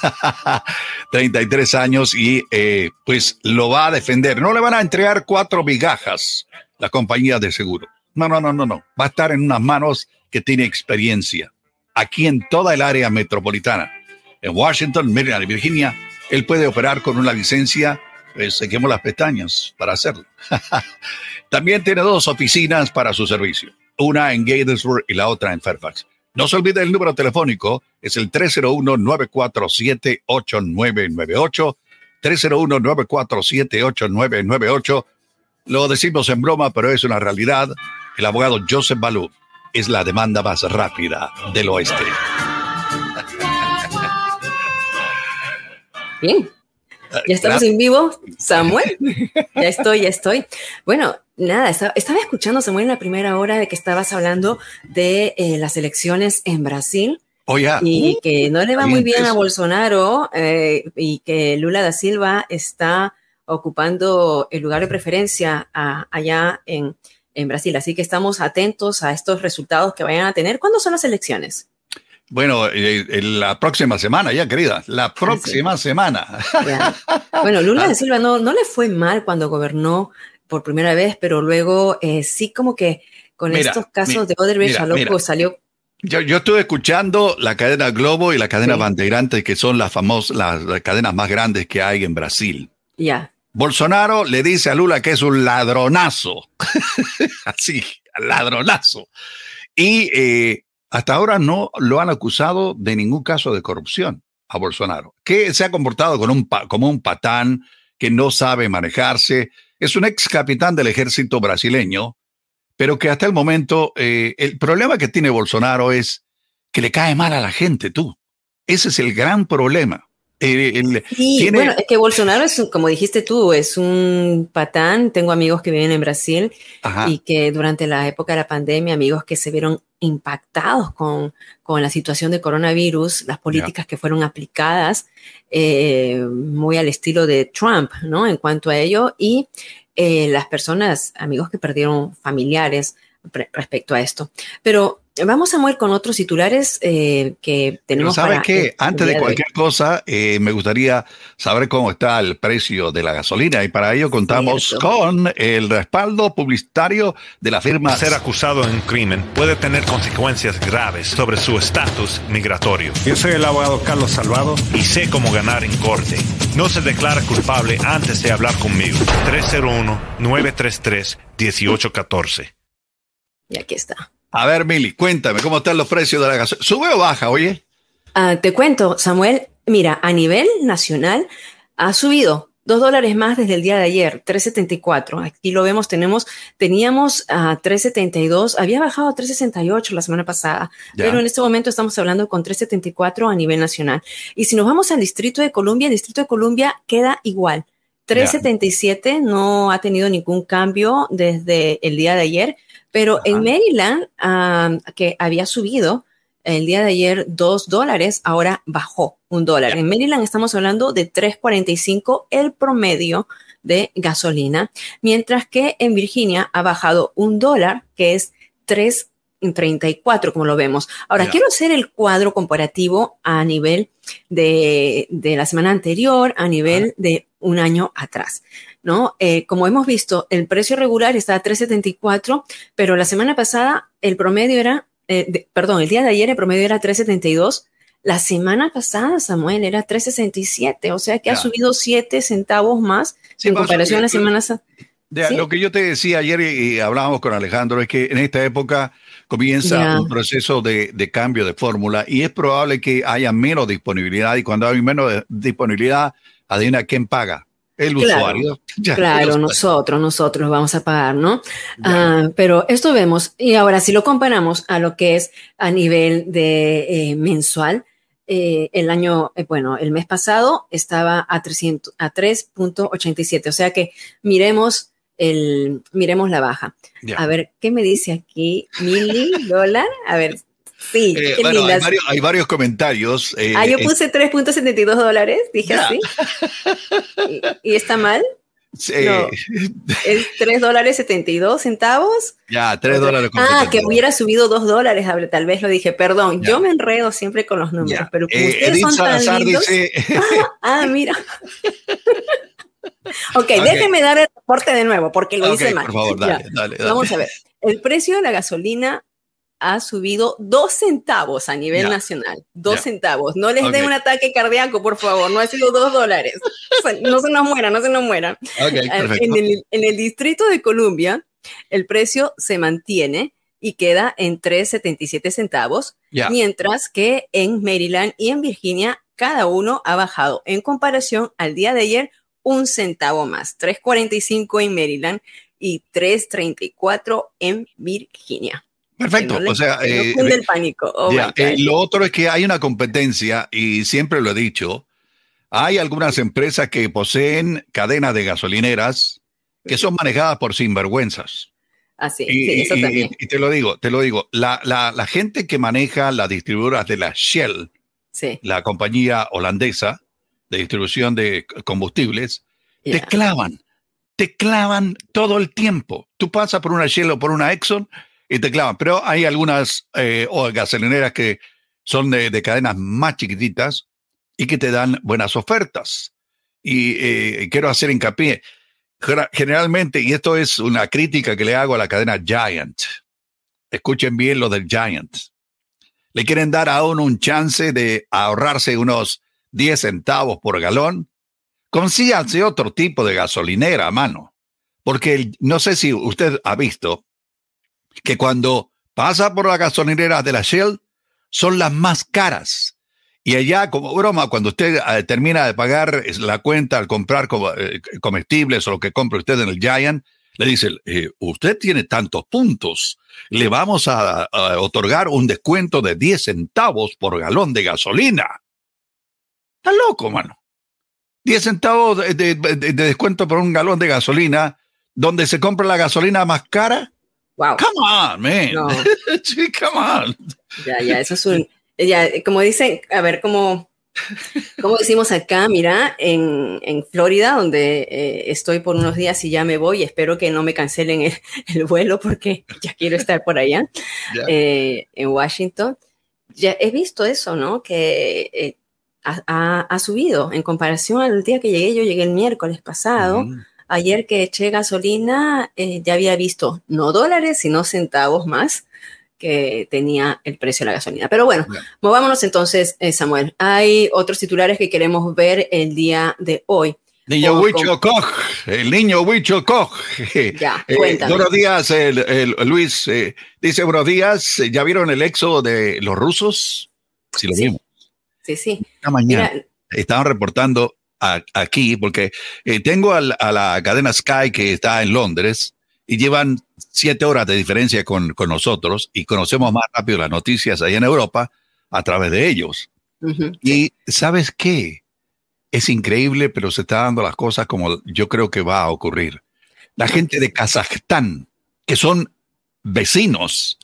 33 años y eh, pues lo va a defender. No le van a entregar cuatro migajas la compañía de seguro. No, no, no, no, no. Va a estar en unas manos que tiene experiencia. Aquí en toda el área metropolitana. En Washington, Maryland y Virginia él puede operar con una licencia, pues se las pestañas para hacerlo. También tiene dos oficinas para su servicio, una en Gatesburg y la otra en Fairfax. No se olvide el número telefónico, es el 301-947-8998, 301-947-8998. Lo decimos en broma, pero es una realidad. El abogado Joseph Balú es la demanda más rápida del oeste. Bien. Ya estamos en vivo, Samuel. Ya estoy, ya estoy. Bueno, nada, estaba, escuchando, Samuel, en la primera hora de que estabas hablando de eh, las elecciones en Brasil. Oh, y que no le va muy bien a Bolsonaro eh, y que Lula da Silva está ocupando el lugar de preferencia allá en, en Brasil. Así que estamos atentos a estos resultados que vayan a tener. ¿Cuándo son las elecciones? Bueno, eh, la próxima semana, ya querida, la próxima semana. Bueno, Lula de Silva no, no le fue mal cuando gobernó por primera vez, pero luego eh, sí como que con estos casos de Odebrecht loco salió yo, yo, estuve escuchando la cadena Globo y la cadena Bandeirante, que son las famosas, las, cadenas más grandes que hay en Brasil. Ya. Bolsonaro le dice a Lula que es un ladronazo. Así, ladronazo. Y eh, hasta ahora no lo han acusado de ningún caso de corrupción a Bolsonaro, que se ha comportado un, como un patán que no sabe manejarse. Es un ex capitán del ejército brasileño, pero que hasta el momento eh, el problema que tiene Bolsonaro es que le cae mal a la gente, tú. Ese es el gran problema. Eh, sí, bueno, es que Bolsonaro es, como dijiste tú, es un patán. Tengo amigos que viven en Brasil y que durante la época de la pandemia, amigos que se vieron impactados con, con la situación de coronavirus, las políticas que fueron aplicadas, eh, muy al estilo de Trump, ¿no? En cuanto a ello, y eh, las personas, amigos que perdieron familiares respecto a esto. Pero vamos a mover con otros titulares eh, que tenemos. Pero ¿Sabes qué? Antes de cualquier cosa, eh, me gustaría saber cómo está el precio de la gasolina y para ello contamos con el respaldo publicitario de la firma. Ser acusado en un crimen puede tener consecuencias graves sobre su estatus migratorio. Yo soy el abogado Carlos Salvado y sé cómo ganar en corte. No se declara culpable antes de hablar conmigo. 301-933-1814. Y aquí está. A ver, Mili, cuéntame, ¿cómo están los precios de la gasolina? ¿Sube o baja, oye? Ah, te cuento, Samuel, mira, a nivel nacional ha subido dos dólares más desde el día de ayer, 3.74. Aquí lo vemos, tenemos, teníamos a 3.72, había bajado a 3.68 la semana pasada, pero en este momento estamos hablando con 3.74 a nivel nacional. Y si nos vamos al Distrito de Columbia, el Distrito de Columbia queda igual. 377 no ha tenido ningún cambio desde el día de ayer. Pero en Maryland, que había subido el día de ayer dos dólares, ahora bajó un dólar. En Maryland estamos hablando de 3.45 el promedio de gasolina, mientras que en Virginia ha bajado un dólar, que es 3.34, como lo vemos. Ahora, quiero hacer el cuadro comparativo a nivel de, de la semana anterior, a nivel de un año atrás. ¿no? Eh, como hemos visto, el precio regular está a 3.74, pero la semana pasada el promedio era, eh, perdón, el día de ayer el promedio era 3.72. La semana pasada, Samuel, era 3.67, o sea que ha subido 7 centavos más en comparación a la semana Lo que yo te decía ayer y, hablábamos con Alejandro es que en esta época comienza un proceso de, de cambio de fórmula y es probable que haya menos disponibilidad y cuando hay menos disponibilidad, adivina quién paga el usuario. claro, nosotros, nosotros vamos a pagar, ¿no? Ah, pero esto vemos, y ahora si lo comparamos a lo que es a nivel de eh, mensual, eh, el año, eh, bueno, el mes pasado estaba a 300, a 3.87, o sea que miremos el, miremos la baja. A ver, ¿qué me dice aquí? Mili dólar, a ver, Sí, eh, bueno, hay varios, comentarios. Eh, ah, yo puse 3.72 dólares, dije así. ¿Y, está mal? Sí. ¿Es 3 dólares 72 centavos? Ya, 3 dólares. ah, que hubiera subido 2 dólares, tal vez lo dije. Perdón, yo me enredo siempre con los números, pero como eh, ustedes son tan lindos... Dice... ah, mira. ok, déjeme dar el reporte de nuevo, porque lo hice mal. Por favor, dale, dale, dale. Vamos a ver. El precio de la gasolina ha subido dos centavos a nivel nacional. Dos centavos. No les den un ataque cardíaco, por favor. No ha sido dos dólares. no se nos mueran, no se nos mueran. en, el, Distrito de Columbia, el precio se mantiene y queda en 3.77 centavos, mientras que en Maryland y en Virginia cada uno ha bajado en comparación al día de ayer un centavo más, 3.45 en Maryland y 3.34 en Virginia. Perfecto. o sea, eh, el pánico. Oh eh, lo otro es que hay una competencia y siempre lo he dicho. Hay algunas empresas que poseen cadenas de gasolineras que son manejadas por sinvergüenzas. Así, ah, sí, eso también. Y, te lo digo, te lo digo. La, la, la gente que maneja las distribuidoras de la Shell, la compañía holandesa de distribución de combustibles, te clavan, te clavan todo el tiempo. Tú pasas por una Shell o por una Exxon y te clavan. Pero hay algunas eh, gasolineras que son de, cadenas más chiquititas y que te dan buenas ofertas. Y eh, quiero hacer hincapié, generalmente, y esto es una crítica que le hago a la cadena Giant, escuchen bien lo del Giant, le quieren dar a uno un chance de ahorrarse unos 10 centavos por galón, consíganse otro tipo de gasolinera a mano. Porque no sé si usted ha visto, que cuando pasa por la gasolinera de la Shell son las más caras. Y allá, como broma, cuando usted eh, termina de pagar la cuenta al comprar eh, comestibles o lo que compre usted en el Giant, le dice, eh, usted tiene tantos puntos, le vamos a, otorgar un descuento de 10 centavos por galón de gasolina. Está loco, mano. 10 centavos de descuento por un galón de gasolina, donde se compra la gasolina más cara Wow. Come on, man. come on. Ya, ya, eso es un. Ya, como dicen, a ver, como Como decimos acá, mira, en, en Florida, donde eh, estoy por unos días y ya me voy, espero que no me cancelen el, vuelo porque ya quiero estar por allá, eh, en Washington. Ya he visto eso, ¿no? Que eh, ha, ha, subido en comparación al día que llegué, yo llegué el miércoles pasado. Ayer que eché gasolina, ya había visto no dólares, sino centavos más que tenía el precio de la gasolina. Pero bueno, movámonos entonces, eh, Samuel. Hay otros titulares que queremos ver el día de hoy. Niño Huicho Koch, el niño Huicho Koch. Ya, eh, buenos días, Luis. Eh, dice buenos días. ¿Ya vieron el éxodo de los rusos? Sí, lo vimos. Sí, sí. Esta mañana estaban reportando aquí, porque tengo a la cadena Sky que está en Londres y llevan siete horas de diferencia con, nosotros y conocemos más rápido las noticias ahí en Europa a través de ellos. Y sabes qué? Es increíble, pero se está dando las cosas como yo creo que va a ocurrir. La gente de Kazajstán, que son vecinos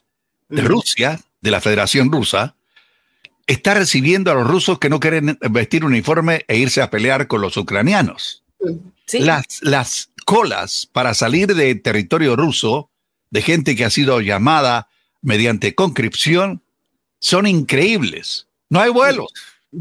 de Rusia, de la Federación Rusa, está recibiendo a los rusos que no quieren vestir uniforme e irse a pelear con los ucranianos. Las, las colas para salir de territorio ruso de gente que ha sido llamada mediante conscripción son increíbles. No hay vuelos.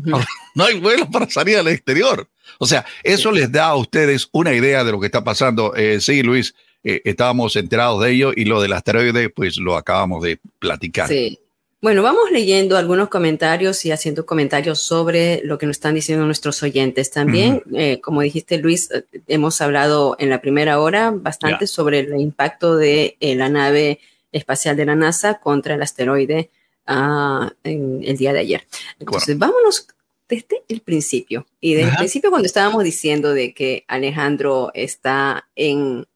No, hay vuelos para salir al exterior. O sea, eso les da a ustedes una idea de lo que está pasando. Eh, sí, Luis, eh, estábamos enterados de ello y lo del asteroide, pues lo acabamos de platicar. Sí. Bueno, vamos leyendo algunos comentarios y haciendo comentarios sobre lo que nos están diciendo nuestros oyentes. También, eh, como dijiste, Luis, eh, hemos hablado en la primera hora bastante sobre el impacto de eh, la nave espacial de la NASA contra el asteroide uh, en el día de ayer. Entonces, vámonos desde el principio. Y desde el principio, cuando estábamos diciendo de que Alejandro está en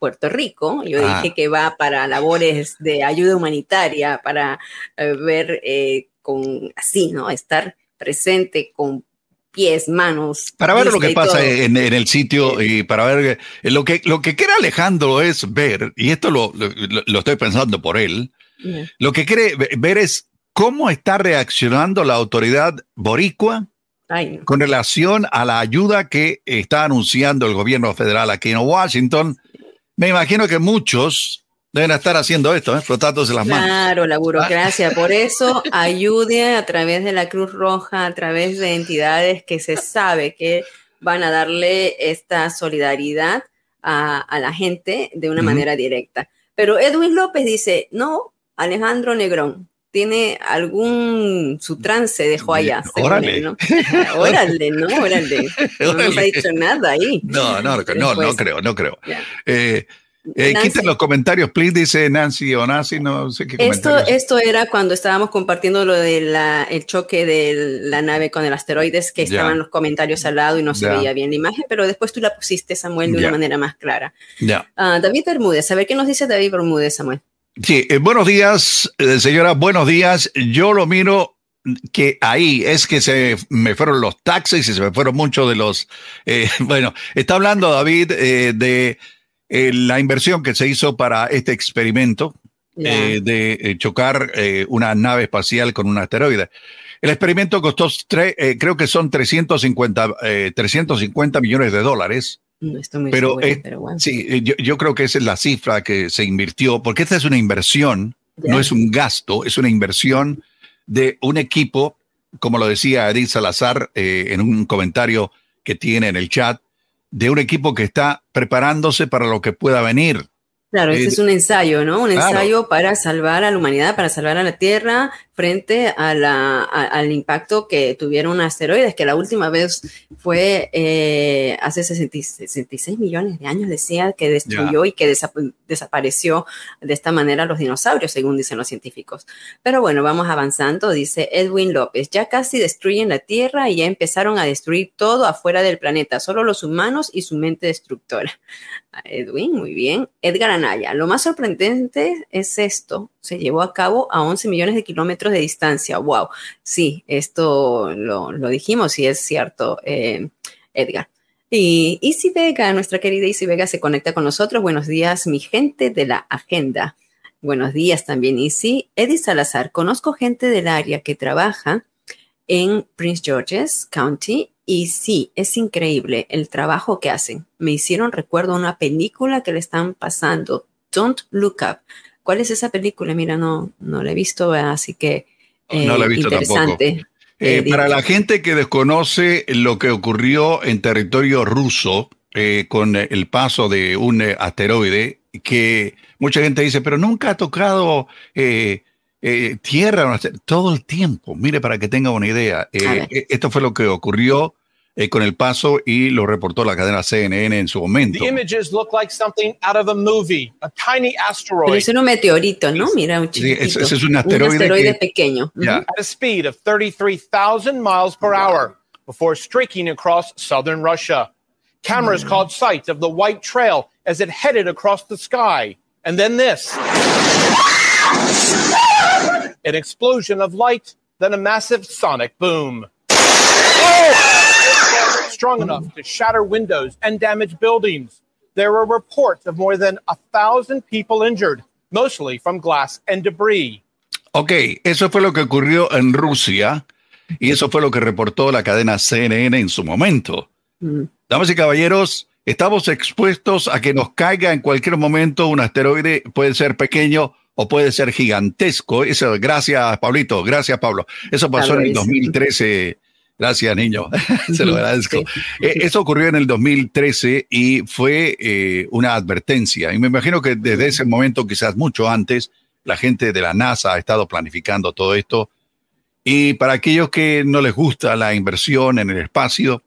Puerto Rico. Yo ah. dije que va para labores de ayuda humanitaria, para eh, ver eh, con así, ¿no? Estar presente con pies, manos. Para ver lo que pasa en, el sitio y para ver eh, lo que, lo que quiere Alejandro es ver, y esto lo, lo, estoy pensando por él, lo que quiere ver es cómo está reaccionando la autoridad boricua con relación a la ayuda que está anunciando el gobierno federal aquí en Washington me imagino que muchos deben estar haciendo esto, ¿eh? frotándose las manos. Claro, la burocracia. Por eso ayude a través de la Cruz Roja, a través de entidades que se sabe que van a darle esta solidaridad a, la gente de una manera directa. Pero Edwin López dice, no, Alejandro Negrón, tiene algún su trance dejó allá. Órale. ¿no? órale, ¿no? Órale. No nos ha dicho nada ahí. No, no, no, no creo, no creo. Eh, eh, quiten los comentarios, please, dice Nancy o Nancy, no sé qué esto, esto era cuando estábamos compartiendo lo del el choque de la nave con el asteroides, que estaban los comentarios al lado y no se veía bien la imagen, pero después tú la pusiste, Samuel, de una manera más clara. Uh, David Bermúdez, a ver qué nos dice David Bermúdez, Samuel. Sí, eh, buenos días, eh, señora, buenos días. Yo lo miro que ahí es que se me fueron los taxis y se me fueron muchos de los... Eh, bueno, está hablando David de la inversión que se hizo para este experimento de chocar una nave espacial con un asteroide. El experimento costó, creo que son 350, 350 millones de dólares. No estoy muy pero, pero bueno. Sí, eh, yo, yo, creo que esa es la cifra que se invirtió, porque esta es una inversión, no es un gasto, es una inversión de un equipo, como lo decía Edith Salazar eh, en un comentario que tiene en el chat, de un equipo que está preparándose para lo que pueda venir. Claro, este es un ensayo, ¿no? Un ensayo para salvar a la humanidad, para salvar a la Tierra frente a la, al impacto que tuvieron asteroides, que la última vez fue eh, hace 66 millones de años, decía, que destruyó y que desapareció de esta manera los dinosaurios, según dicen los científicos. Pero bueno, vamos avanzando, dice Edwin López, ya casi destruyen la Tierra y ya empezaron a destruir todo afuera del planeta, solo los humanos y su mente destructora. Edwin, muy bien. Edgar Anaya, lo más sorprendente es esto, se llevó a cabo a 11 millones de kilómetros de distancia. Wow, sí, esto lo, dijimos y es cierto, eh, Edgar. Y Isi Vega, nuestra querida Isi Vega, se conecta con nosotros. Buenos días, mi gente de la agenda. Buenos días también, Isi. Eddie Salazar, conozco gente del área que trabaja en Prince George's County y sí, es increíble el trabajo que hacen. Me hicieron recuerdo una película que le están pasando, Don't Look Up. ¿Cuál es esa película? Mira, no, no la he visto, así que no la he visto interesante. Tampoco. Eh, para la gente que desconoce lo que ocurrió en territorio ruso eh, con el paso de un eh, asteroide, que mucha gente dice, pero nunca ha tocado tierra todo el tiempo. Mire, para que tenga una idea, esto fue lo que ocurrió eh, con el paso y lo reportó la cadena CNN en su momento. The images look like something out of a movie, a tiny asteroid. Pero es un meteorito, ¿no? Mira, un chiquitito. Sí, ese es un asteroide, un asteroide que, pequeño. Yeah. At a speed of 33,000 miles per hour before streaking across southern Russia. Cameras mm. caught sight of the white trail as it headed across the sky. And then this. An explosion of light, then a massive sonic boom. Oh! Strong enough to shatter windows and damage buildings. There were reports of more than a thousand people injured, mostly from glass and debris. Ok, eso fue lo que ocurrió en Rusia y eso fue lo que reportó la cadena CNN en su momento. Mm. Damas y caballeros, estamos expuestos a que nos caiga en cualquier momento un asteroide, puede ser pequeño o puede ser gigantesco. Eso, gracias, Pablito, gracias, Pablo. Eso pasó en el 2013 Gracias, niño. Se lo agradezco. Eh, eso ocurrió en el 2013 y fue eh, una advertencia. Y me imagino que desde ese momento, quizás mucho antes, la gente de la NASA ha estado planificando todo esto. Y para aquellos que no les gusta la inversión en el espacio,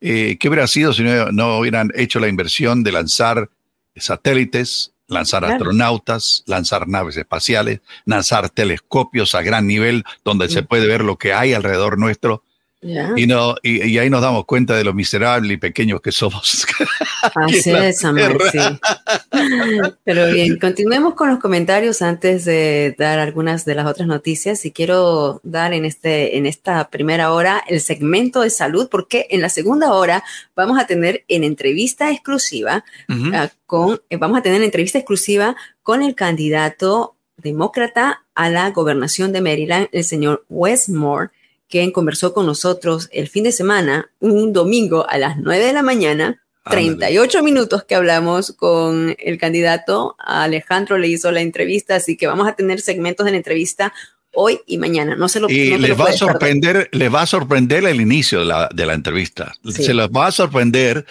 eh, ¿qué hubiera sido si no, hubieran hecho la inversión de lanzar satélites, lanzar astronautas, lanzar naves espaciales, lanzar telescopios a gran nivel donde se puede ver lo que hay alrededor nuestro? Y, no, y, ahí nos damos cuenta de lo miserable y pequeños que somos. Así es, amor, sí. Pero bien, continuemos con los comentarios antes de dar algunas de las otras noticias. Y quiero dar en, este, en esta primera hora el segmento de salud, porque en la segunda hora vamos a tener en entrevista exclusiva ah, con, eh, vamos a tener entrevista exclusiva con el candidato demócrata a la gobernación de Maryland, el señor Westmore quien conversó con nosotros el fin de semana, un domingo a las 9 de la mañana. 38 minutos que hablamos con el candidato. Alejandro le hizo la entrevista, así que vamos a tener segmentos de la entrevista hoy y mañana. No se lo Y les va a sorprender, les va a sorprender el inicio de la, de la entrevista. Se les va a sorprender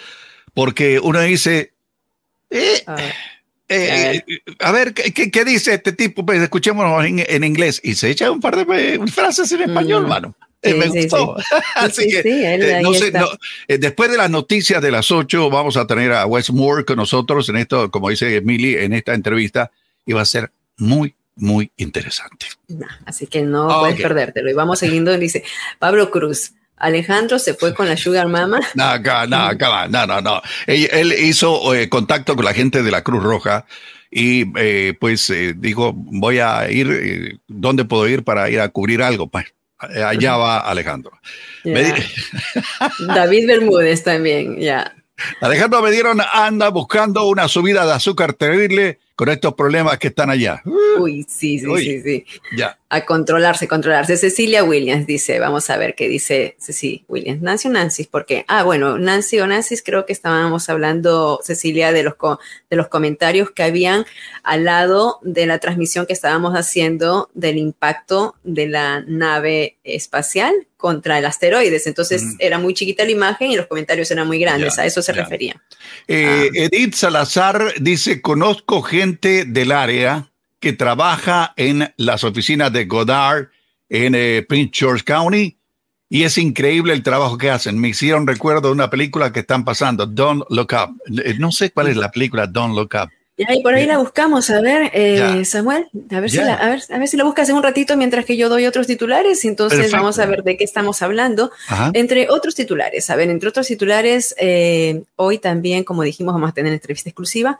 porque uno dice, eh, a ver, eh, ¿qué, dice este tipo? Pues escuchémonos en, inglés. Y se echa un par de frases en español, hermano. Eh, me gustó. Así que, eh, no sé, eh, después de las noticias de las 8, vamos a tener a Wes Moore con nosotros en esto, como dice Emily, en esta entrevista, y va a ser muy, muy interesante. así que no puedes perdértelo. Y vamos siguiendo, dice Pablo Cruz. Alejandro se fue con la Sugar Mama. No, acá, no, acá, no, no, no. Él, hizo contacto con la gente de la Cruz Roja y pues dijo, voy a ir, ¿dónde puedo ir para ir a cubrir algo? Pues eh, allá va Alejandro. David Bermúdez también, ya. Alejandro me dieron anda buscando una subida de azúcar terrible con estos problemas que están allá. Uy, sí, sí, sí, sí. Ya. A controlarse, controlarse. Cecilia Williams dice, vamos a ver qué dice Cecilia Williams. Nancy o Nancy, porque, ah, bueno, Nancy o Nancy, creo que estábamos hablando, Cecilia, de los, de los comentarios que habían al lado de la transmisión que estábamos haciendo del impacto de la nave espacial contra el asteroides. Entonces era muy chiquita la imagen y los comentarios eran muy grandes. a eso se refería. Eh, ah. Edith Salazar dice, conozco gente del área que trabaja en las oficinas de Goddard en eh, Prince George County y es increíble el trabajo que hacen. Me hicieron recuerdo de una película que están pasando, Don't Look Up. Eh, no sé cuál es la película Don't Look Up. Y por ahí la buscamos, a ver, eh, Samuel, a ver, si la, a, ver, a ver si la buscas en un ratito mientras que yo doy otros titulares, entonces vamos a ver de qué estamos hablando. Entre otros titulares, a ver, entre otros titulares, eh, hoy también, como dijimos, vamos a tener entrevista exclusiva.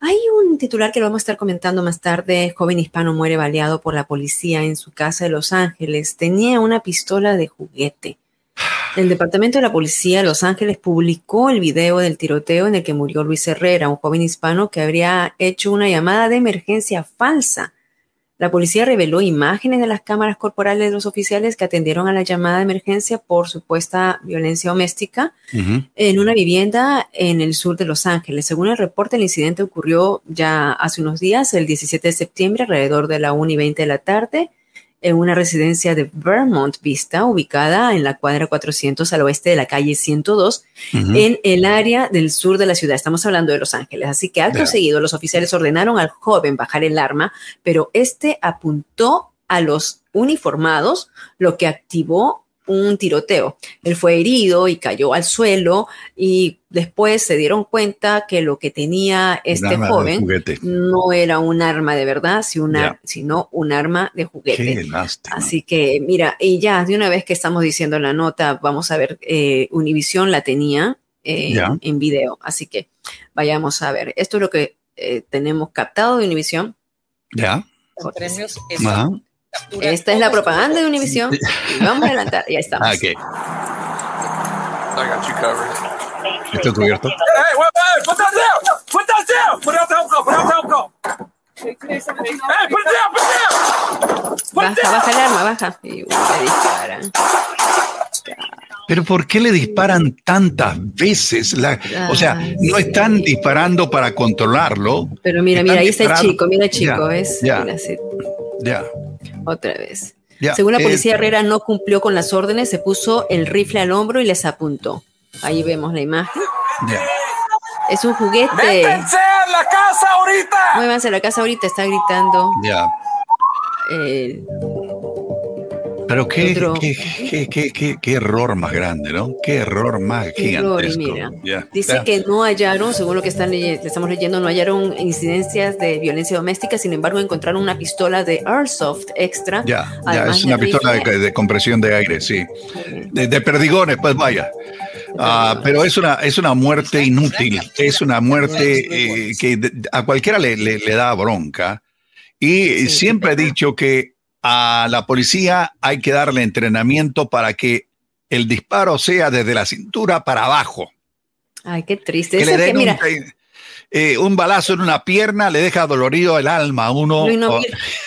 Hay un titular que lo vamos a estar comentando más tarde, joven hispano muere baleado por la policía en su casa de Los Ángeles, tenía una pistola de juguete. El Departamento de la Policía de Los Ángeles publicó el video del tiroteo en el que murió Luis Herrera, un joven hispano que habría hecho una llamada de emergencia falsa. La policía reveló imágenes de las cámaras corporales de los oficiales que atendieron a la llamada de emergencia por supuesta violencia doméstica en una vivienda en el sur de Los Ángeles. Según el reporte, el incidente ocurrió ya hace unos días, el 17 de septiembre, alrededor de la 1 y 20 de la tarde en una residencia de Vermont Vista, ubicada en la cuadra 400 al oeste de la calle 102, en el área del sur de la ciudad. Estamos hablando de Los Ángeles. Así que acto seguido, los oficiales ordenaron al joven bajar el arma, pero este apuntó a los uniformados, lo que activó un tiroteo. Él fue herido y cayó al suelo y después se dieron cuenta que lo que tenía este joven no era un arma de verdad, sino un arma de juguete. Así que mira, y ya de una vez que estamos diciendo la nota, vamos a ver, eh, Univision la tenía eh, en video, así que vayamos a ver. Esto es lo que eh, tenemos captado de Univision. Ya. Esta es la propaganda de Univision. Vamos a adelantar, ya estamos. Ah, okay. ¿Estoy cubierto? Baja, baja el arma, baja. Y disparan. Pero ¿por qué le disparan tantas veces? La, o sea, no están disparando para controlarlo. Pero mira, mira, ahí está el chico, mira el chico, ¿ves? Ya. ya otra vez. Según la policía, Herrera no cumplió con las órdenes, se puso el rifle al hombro y les apuntó. Ahí vemos la imagen. Es un juguete. ¡Métanse a la casa ahorita! Muévanse a la casa ahorita, está gritando. Ya. Pero qué, qué, qué, qué, error más grande, ¿no? Qué error más gigantesco. Dice que no hallaron, según lo que están estamos leyendo, no hallaron incidencias de violencia doméstica, sin embargo encontraron una pistola de Airsoft extra. Ya, ya es una pistola de, compresión de aire, sí. De, perdigones, pues vaya. Ah, pero es una, es una muerte inútil, es una muerte eh, que a cualquiera le, le, da bronca. Y siempre he dicho que a la policía hay que darle entrenamiento para que el disparo sea desde la cintura para abajo. Ay, qué triste. un, eh, un, balazo en una pierna le deja dolorido el alma a uno. Lo,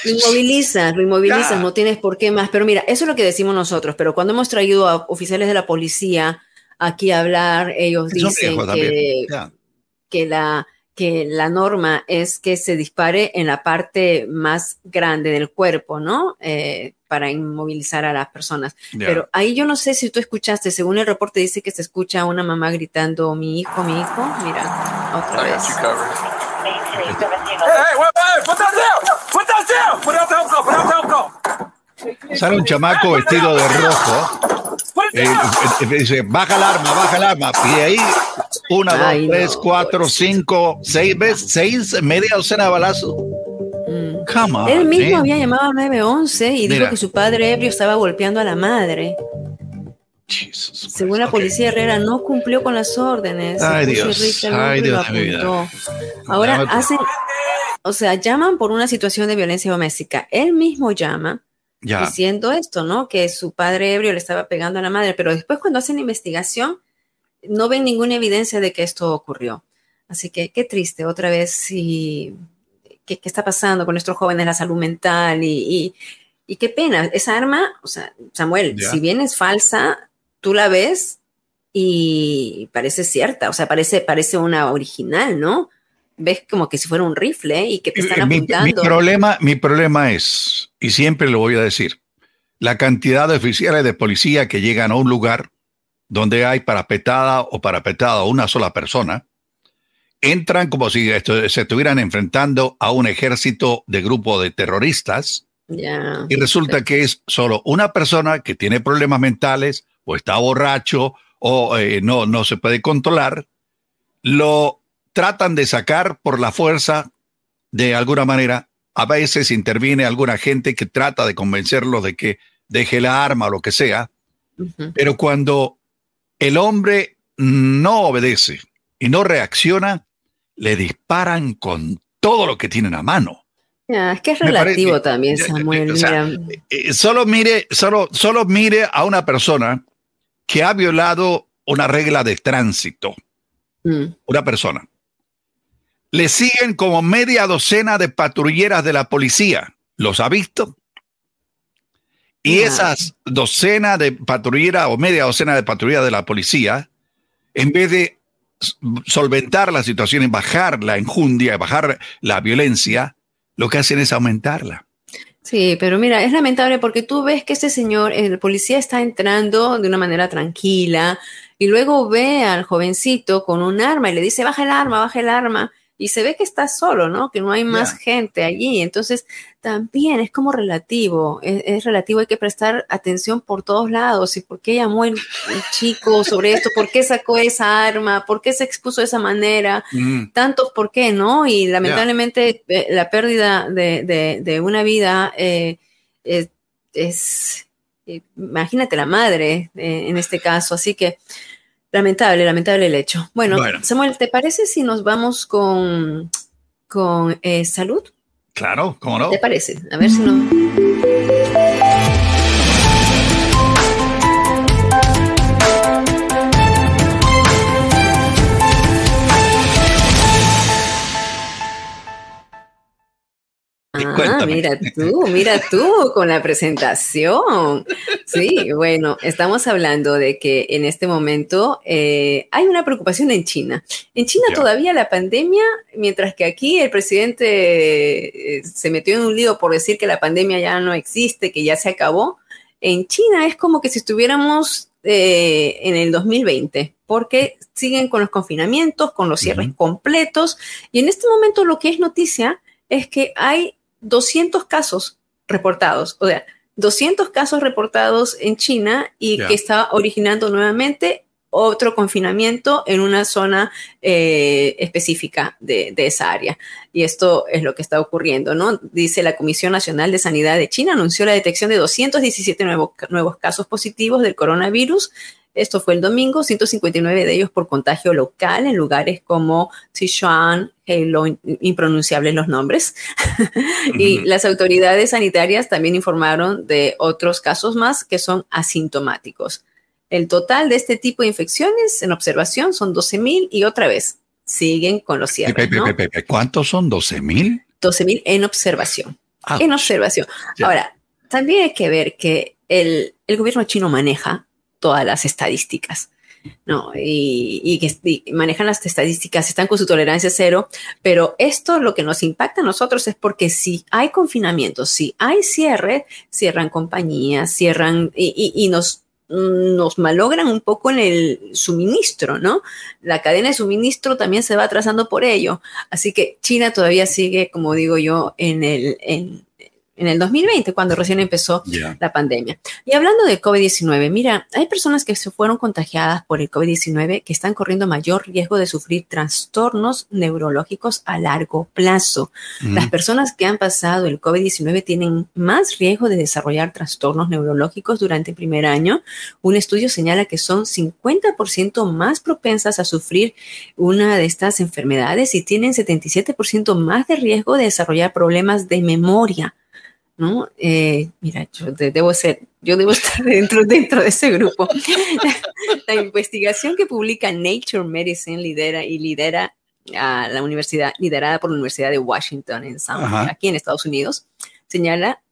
inmoviliza, lo inmoviliza, no tienes por qué más. Pero mira, eso es lo que decimos nosotros, pero cuando hemos traído a oficiales de la policía aquí a hablar, ellos dicen que, que la que la norma es que se dispare en la parte más grande del cuerpo, ¿no? Eh, para inmovilizar a las personas. Pero ahí yo no sé si tú escuchaste, según el reporte dice que se escucha a una mamá gritando, mi hijo, mi hijo. Mira, otra vez. Sale un chamaco vestido de rojo. Eh, eh, dice, baja el arma, baja el arma. Y ahí, una, dos, tres, cuatro, cinco, seis veces, seis, media docena de balazos. Mm. Él mismo había llamado al 911 y dijo que su padre ebrio estaba golpeando a la madre. Según la policía Herrera, no cumplió con las órdenes. Ay, Dios. Ay, Dios Ahora hacen, o sea, llaman por una situación de violencia doméstica. Él mismo llama diciendo esto, ¿no? Que su padre ebrio le estaba pegando a la madre, pero después cuando hacen investigación no ven ninguna evidencia de que esto ocurrió. Así que qué triste, otra vez, y qué, está pasando con nuestros jóvenes, la salud mental y, qué pena. Esa arma, o sea, Samuel, si bien es falsa, tú la ves y parece cierta, o sea, parece, parece una original, ¿no? Ves como que si fuera un rifle y que te están apuntando. Mi, problema, mi problema es, y siempre lo voy a decir, la cantidad de oficiales de policía que llegan a un lugar donde hay parapetada o parapetada una sola persona, entran como si se estuvieran enfrentando a un ejército de grupo de terroristas y resulta que es solo una persona que tiene problemas mentales o está borracho o eh, no, no se puede controlar, lo tratan de sacar por la fuerza de alguna manera. A veces interviene alguna gente que trata de convencerlo de que deje la arma o lo que sea. Pero cuando el hombre no obedece y no reacciona, le disparan con todo lo que tienen a mano. es que es relativo también, Samuel. Eh, solo, mire, solo, solo mire a una persona que ha violado una regla de tránsito. Mm. Una persona le siguen como media docena de patrulleras de la policía. los ha visto. Y esas docenas de patrulleras o media docena de patrulleras de la policía, en vez de solventar la situación y bajar la enjundia, bajar la violencia, lo que hacen es aumentarla. Sí, pero mira, es lamentable porque tú ves que este señor, el policía está entrando de una manera tranquila y luego ve al jovencito con un arma y le dice, baja el arma, baja el arma y se ve que está solo, ¿no? Que no hay más gente allí. Entonces, también es como relativo, es, relativo, hay que prestar atención por todos lados. ¿Y por qué llamó el, chico sobre esto? ¿Por qué sacó esa arma? ¿Por qué se expuso de esa manera? Mm. Tantos por qué, ¿no? Y lamentablemente eh, la pérdida de, una vida eh, es, eh, imagínate la madre en este caso. Así que Lamentable, lamentable el hecho. Bueno, Samuel, ¿te parece si nos vamos con, con eh, salud? Claro, ¿cómo no? ¿Te parece? A ver si no. Ah, mira tú, mira tú con la presentación. Sí, bueno, estamos hablando de que en este momento eh, hay una preocupación en China. En China todavía la pandemia, mientras que aquí el presidente eh, se metió en un lío por decir que la pandemia ya no existe, que ya se acabó. En China es como que si estuviéramos eh, en el 2020, porque siguen con los confinamientos, con los cierres completos. Y en este momento lo que es noticia es que hay 200 casos reportados, o sea, 200 casos reportados en China y que está originando nuevamente otro confinamiento en una zona eh, específica de, esa área. Y esto es lo que está ocurriendo, ¿no? Dice la Comisión Nacional de Sanidad de China, anunció la detección de 217 nuevos casos positivos del coronavirus esto fue el domingo, 159 de ellos por contagio local en lugares como Sichuan, Halo, impronunciables los nombres. y las autoridades sanitarias también informaron de otros casos más que son asintomáticos. El total de este tipo de infecciones en observación son 12.000 y otra vez siguen con los cierres. ¿Cuántos son? ¿12.000? 12.000 en observación. En observación. Ahora, también hay que ver que el, el gobierno chino maneja todas las estadísticas. ¿no? Y, que manejan las estadísticas, están con su tolerancia cero, pero esto lo que nos impacta a nosotros es porque si hay confinamiento, si hay cierre, cierran compañías, cierran y, nos, nos malogran un poco en el suministro, ¿no? La cadena de suministro también se va atrasando por ello. Así que China todavía sigue, como digo yo, en el, en, en el 2020, cuando recién empezó la pandemia. Y hablando de COVID-19, mira, hay personas que se fueron contagiadas por el COVID-19 que están corriendo mayor riesgo de sufrir trastornos neurológicos a largo plazo. Las personas que han pasado el COVID-19 tienen más riesgo de desarrollar trastornos neurológicos durante el primer año. Un estudio señala que son 50% más propensas a sufrir una de estas enfermedades y tienen 77% más de riesgo de desarrollar problemas de memoria. ¿No? Eh, mira, yo debo ser, yo debo estar dentro, dentro de ese grupo. la investigación que publica Nature Medicine lidera y lidera a la universidad, liderada por la Universidad de Washington en aquí en Estados Unidos, señala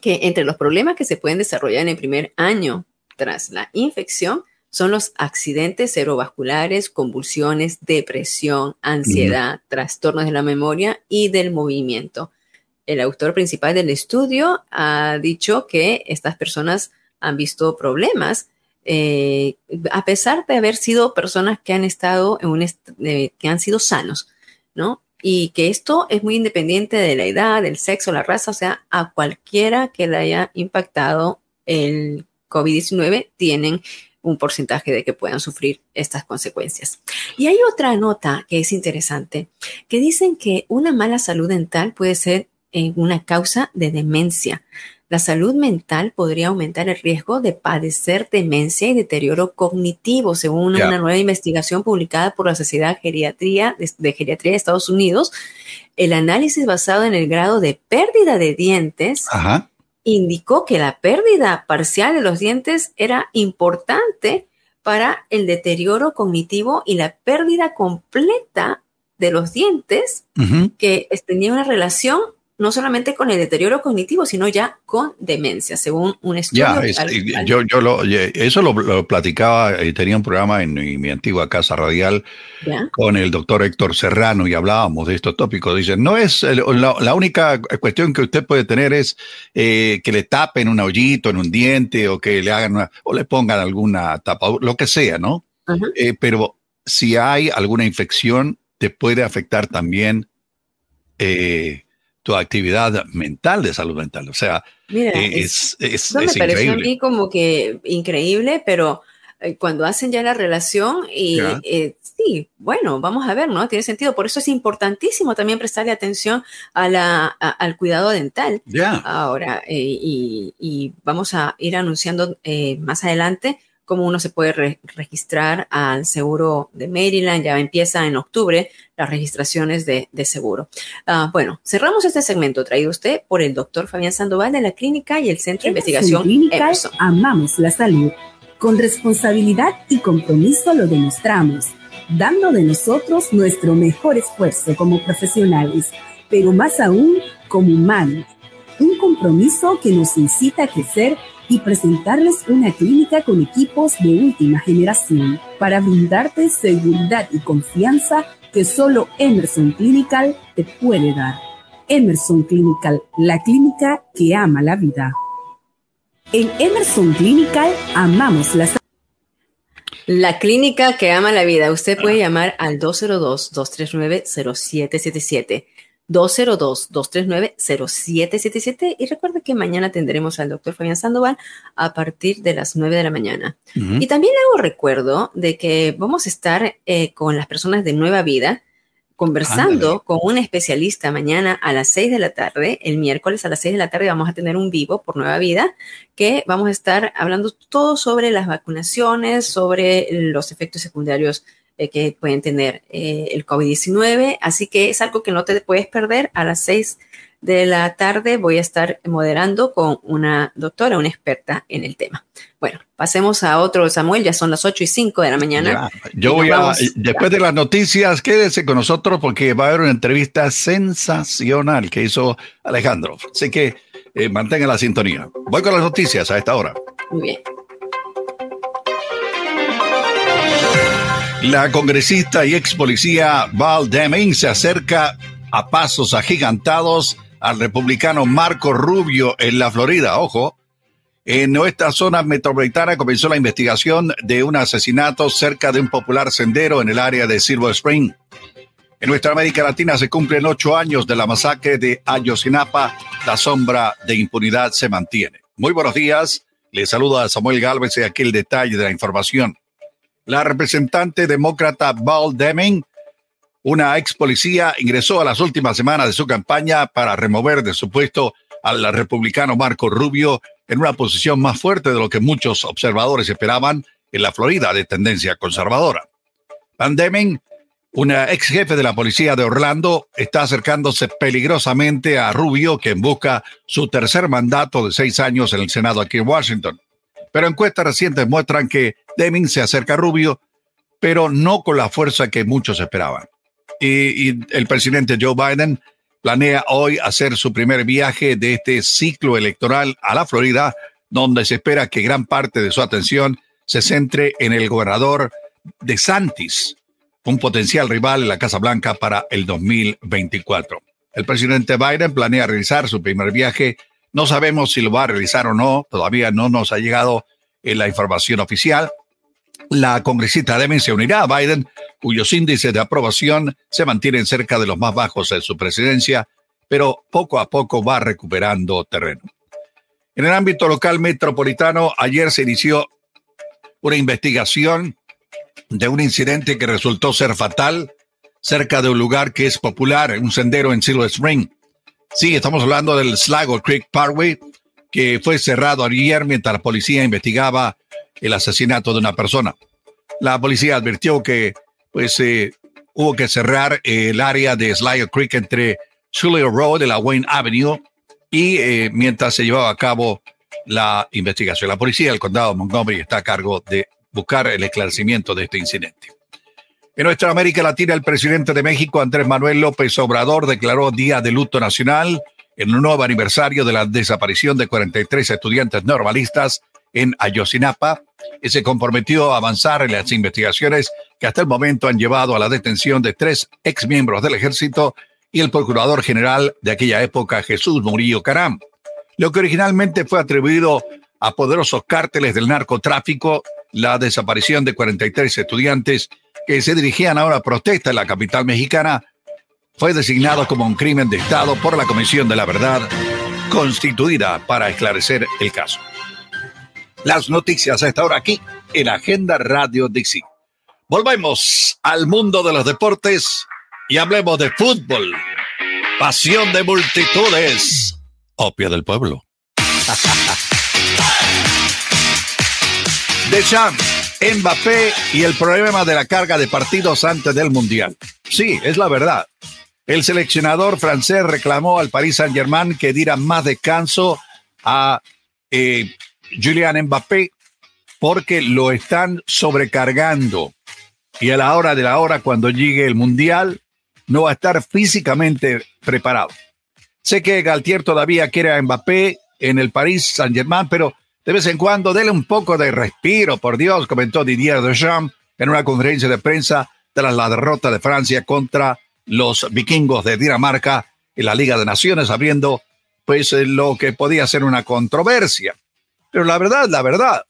que entre los problemas que se pueden desarrollar en el primer año tras la infección son los accidentes cerebrovasculares, convulsiones, depresión, ansiedad, trastornos de la memoria y del movimiento el autor principal del estudio ha dicho que estas personas han visto problemas eh, a pesar de haber sido personas que han estado eh, que han sido sanos, ¿no? Y que esto es muy independiente de la edad, del sexo, la raza, o sea, a cualquiera que le haya impactado el COVID-19 tienen un porcentaje de que puedan sufrir estas consecuencias. Y hay otra nota que es interesante, que dicen que una mala salud dental puede ser en una causa de demencia. La salud mental podría aumentar el riesgo de padecer demencia y deterioro cognitivo, según una nueva investigación publicada por la Sociedad Geriatría de, Geriatría de Estados Unidos. El análisis basado en el grado de pérdida de dientes indicó que la pérdida parcial de los dientes era importante para el deterioro cognitivo y la pérdida completa de los dientes, que tenía una relación no solamente con el deterioro cognitivo, sino ya con demencia, según un estudio. Ya, yo, yo lo, eso lo, platicaba y tenía un programa en mi, antigua casa radial con el doctor Héctor Serrano y hablábamos de estos tópicos. Dicen, no es la, única cuestión que usted puede tener es eh, que le tapen un hoyito en un diente o que le hagan o le pongan alguna tapa, lo que sea, ¿no? Eh, pero si hay alguna infección, te puede afectar también. Eh, tu actividad mental de salud mental. O sea, eh, es, es, me pareció a mí como que increíble, pero eh, cuando hacen ya la relación y eh, sí, bueno, vamos a ver, ¿no? Tiene sentido. Por eso es importantísimo también prestarle atención a la, al cuidado dental. Ya. Ahora, y, y, vamos a ir anunciando más adelante cómo uno se puede registrar al seguro de Maryland. Ya empieza en octubre las registraciones de, seguro. Ah, bueno, cerramos este segmento traído usted por el doctor Fabián Sandoval de la clínica y el Centro de Investigación Clínica Amamos la salud. Con responsabilidad y compromiso lo demostramos, dando de nosotros nuestro mejor esfuerzo como profesionales, pero más aún como humanos. Un compromiso que nos incita a crecer y presentarles una clínica con equipos de última generación para brindarte seguridad y confianza que solo Emerson Clinical te puede dar. Emerson Clinical, la clínica que ama la vida. En Emerson Clinical amamos la la clínica que ama la vida. Usted puede llamar al 202-239-0777. 202-239-0777 y recuerde que mañana tendremos al doctor Fabián Sandoval a partir de las 9 de la mañana. Y también hago recuerdo de que vamos a estar eh, con las personas de Nueva Vida conversando con un especialista mañana a las 6 de la tarde, el miércoles a las 6 de la tarde vamos a tener un vivo por Nueva Vida, que vamos a estar hablando todo sobre las vacunaciones, sobre los efectos secundarios eh, que pueden tener eh, el COVID-19. Así que es algo que no te puedes perder. A las 6 de la tarde voy a estar moderando con una doctora, una experta en el tema. Bueno, pasemos a otro, Samuel, ya son las 8 y 5 de la mañana. yo voy a, después de las noticias, quédese con nosotros porque va a haber una entrevista sensacional que hizo Alejandro. Así que eh, mantenga la sintonía. Voy con las noticias a esta hora. Muy bien. La congresista y ex policía Val Deming se acerca a pasos agigantados al republicano Marco Rubio en la Florida. Ojo, en nuestra zona metropolitana comenzó la investigación de un asesinato cerca de un popular sendero en el área de Silver Spring. En nuestra América Latina se cumplen ocho años de la masacre de Ayotzinapa. La sombra de impunidad se mantiene. Muy buenos días. Les saludo a Samuel Galvez y aquí el detalle de la información. La representante demócrata Val Deming, una ex policía, ingresó a las últimas semanas de su campaña para remover de su puesto al republicano Marco Rubio en una posición más fuerte de lo que muchos observadores esperaban en la Florida de tendencia conservadora. Van Deming, una ex jefe de la policía de Orlando, está acercándose peligrosamente a Rubio, quien busca su tercer mandato de seis años en el Senado aquí en Washington pero encuestas recientes muestran que Deming se acerca a Rubio, pero no con la fuerza que muchos esperaban. Y, el presidente Joe Biden planea hoy hacer su primer viaje de este ciclo electoral a la Florida, donde se espera que gran parte de su atención se centre en el gobernador de Santis, un potencial rival en la Casa Blanca para el 2024. El presidente Biden planea realizar su primer viaje no sabemos si lo va a realizar o no, todavía no nos ha llegado en la información oficial. La congresista Deming se unirá a Biden, cuyos índices de aprobación se mantienen cerca de los más bajos en su presidencia, pero poco a poco va recuperando terreno. En el ámbito local metropolitano, ayer se inició una investigación de un incidente que resultó ser fatal cerca de un lugar que es popular, un sendero en Silver Spring. Sí, estamos hablando del Slago Creek Parkway, que fue cerrado ayer mientras la policía investigaba el asesinato de una persona. La policía advirtió que pues eh, hubo que cerrar el área de Sligo Creek entre Julio Road y la Wayne Avenue y eh, mientras se llevaba a cabo la investigación. La policía del condado de Montgomery está a cargo de buscar el esclarecimiento de este incidente. En nuestra América Latina, el presidente de México, Andrés Manuel López Obrador, declaró día de luto nacional en un nuevo aniversario de la desaparición de 43 estudiantes normalistas en Ayotzinapa y se comprometió a avanzar en las investigaciones que hasta el momento han llevado a la detención de tres exmiembros del ejército y el procurador general de aquella época, Jesús Murillo Caram. Lo que originalmente fue atribuido a poderosos cárteles del narcotráfico, la desaparición de 43 estudiantes que se dirigían a una protesta en la capital mexicana, fue designado como un crimen de Estado por la Comisión de la Verdad, constituida para esclarecer el caso. Las noticias a esta hora aquí en Agenda Radio Dixie. Volvemos al mundo de los deportes y hablemos de fútbol. Pasión de multitudes. Opio del pueblo. Deschamps, Mbappé y el problema de la carga de partidos antes del Mundial. Sí, es la verdad. El seleccionador francés reclamó al Paris Saint-Germain que diera más descanso a eh, Julian Mbappé porque lo están sobrecargando. Y a la hora de la hora, cuando llegue el Mundial, no va a estar físicamente preparado. Sé que Galtier todavía quiere a Mbappé en el Paris Saint-Germain, pero de vez en cuando dele un poco de respiro, por Dios, comentó Didier Deschamps en una conferencia de prensa tras la derrota de Francia contra los vikingos de Dinamarca en la Liga de Naciones, abriendo pues eh, lo que podía ser una controversia. Pero la verdad, la verdad,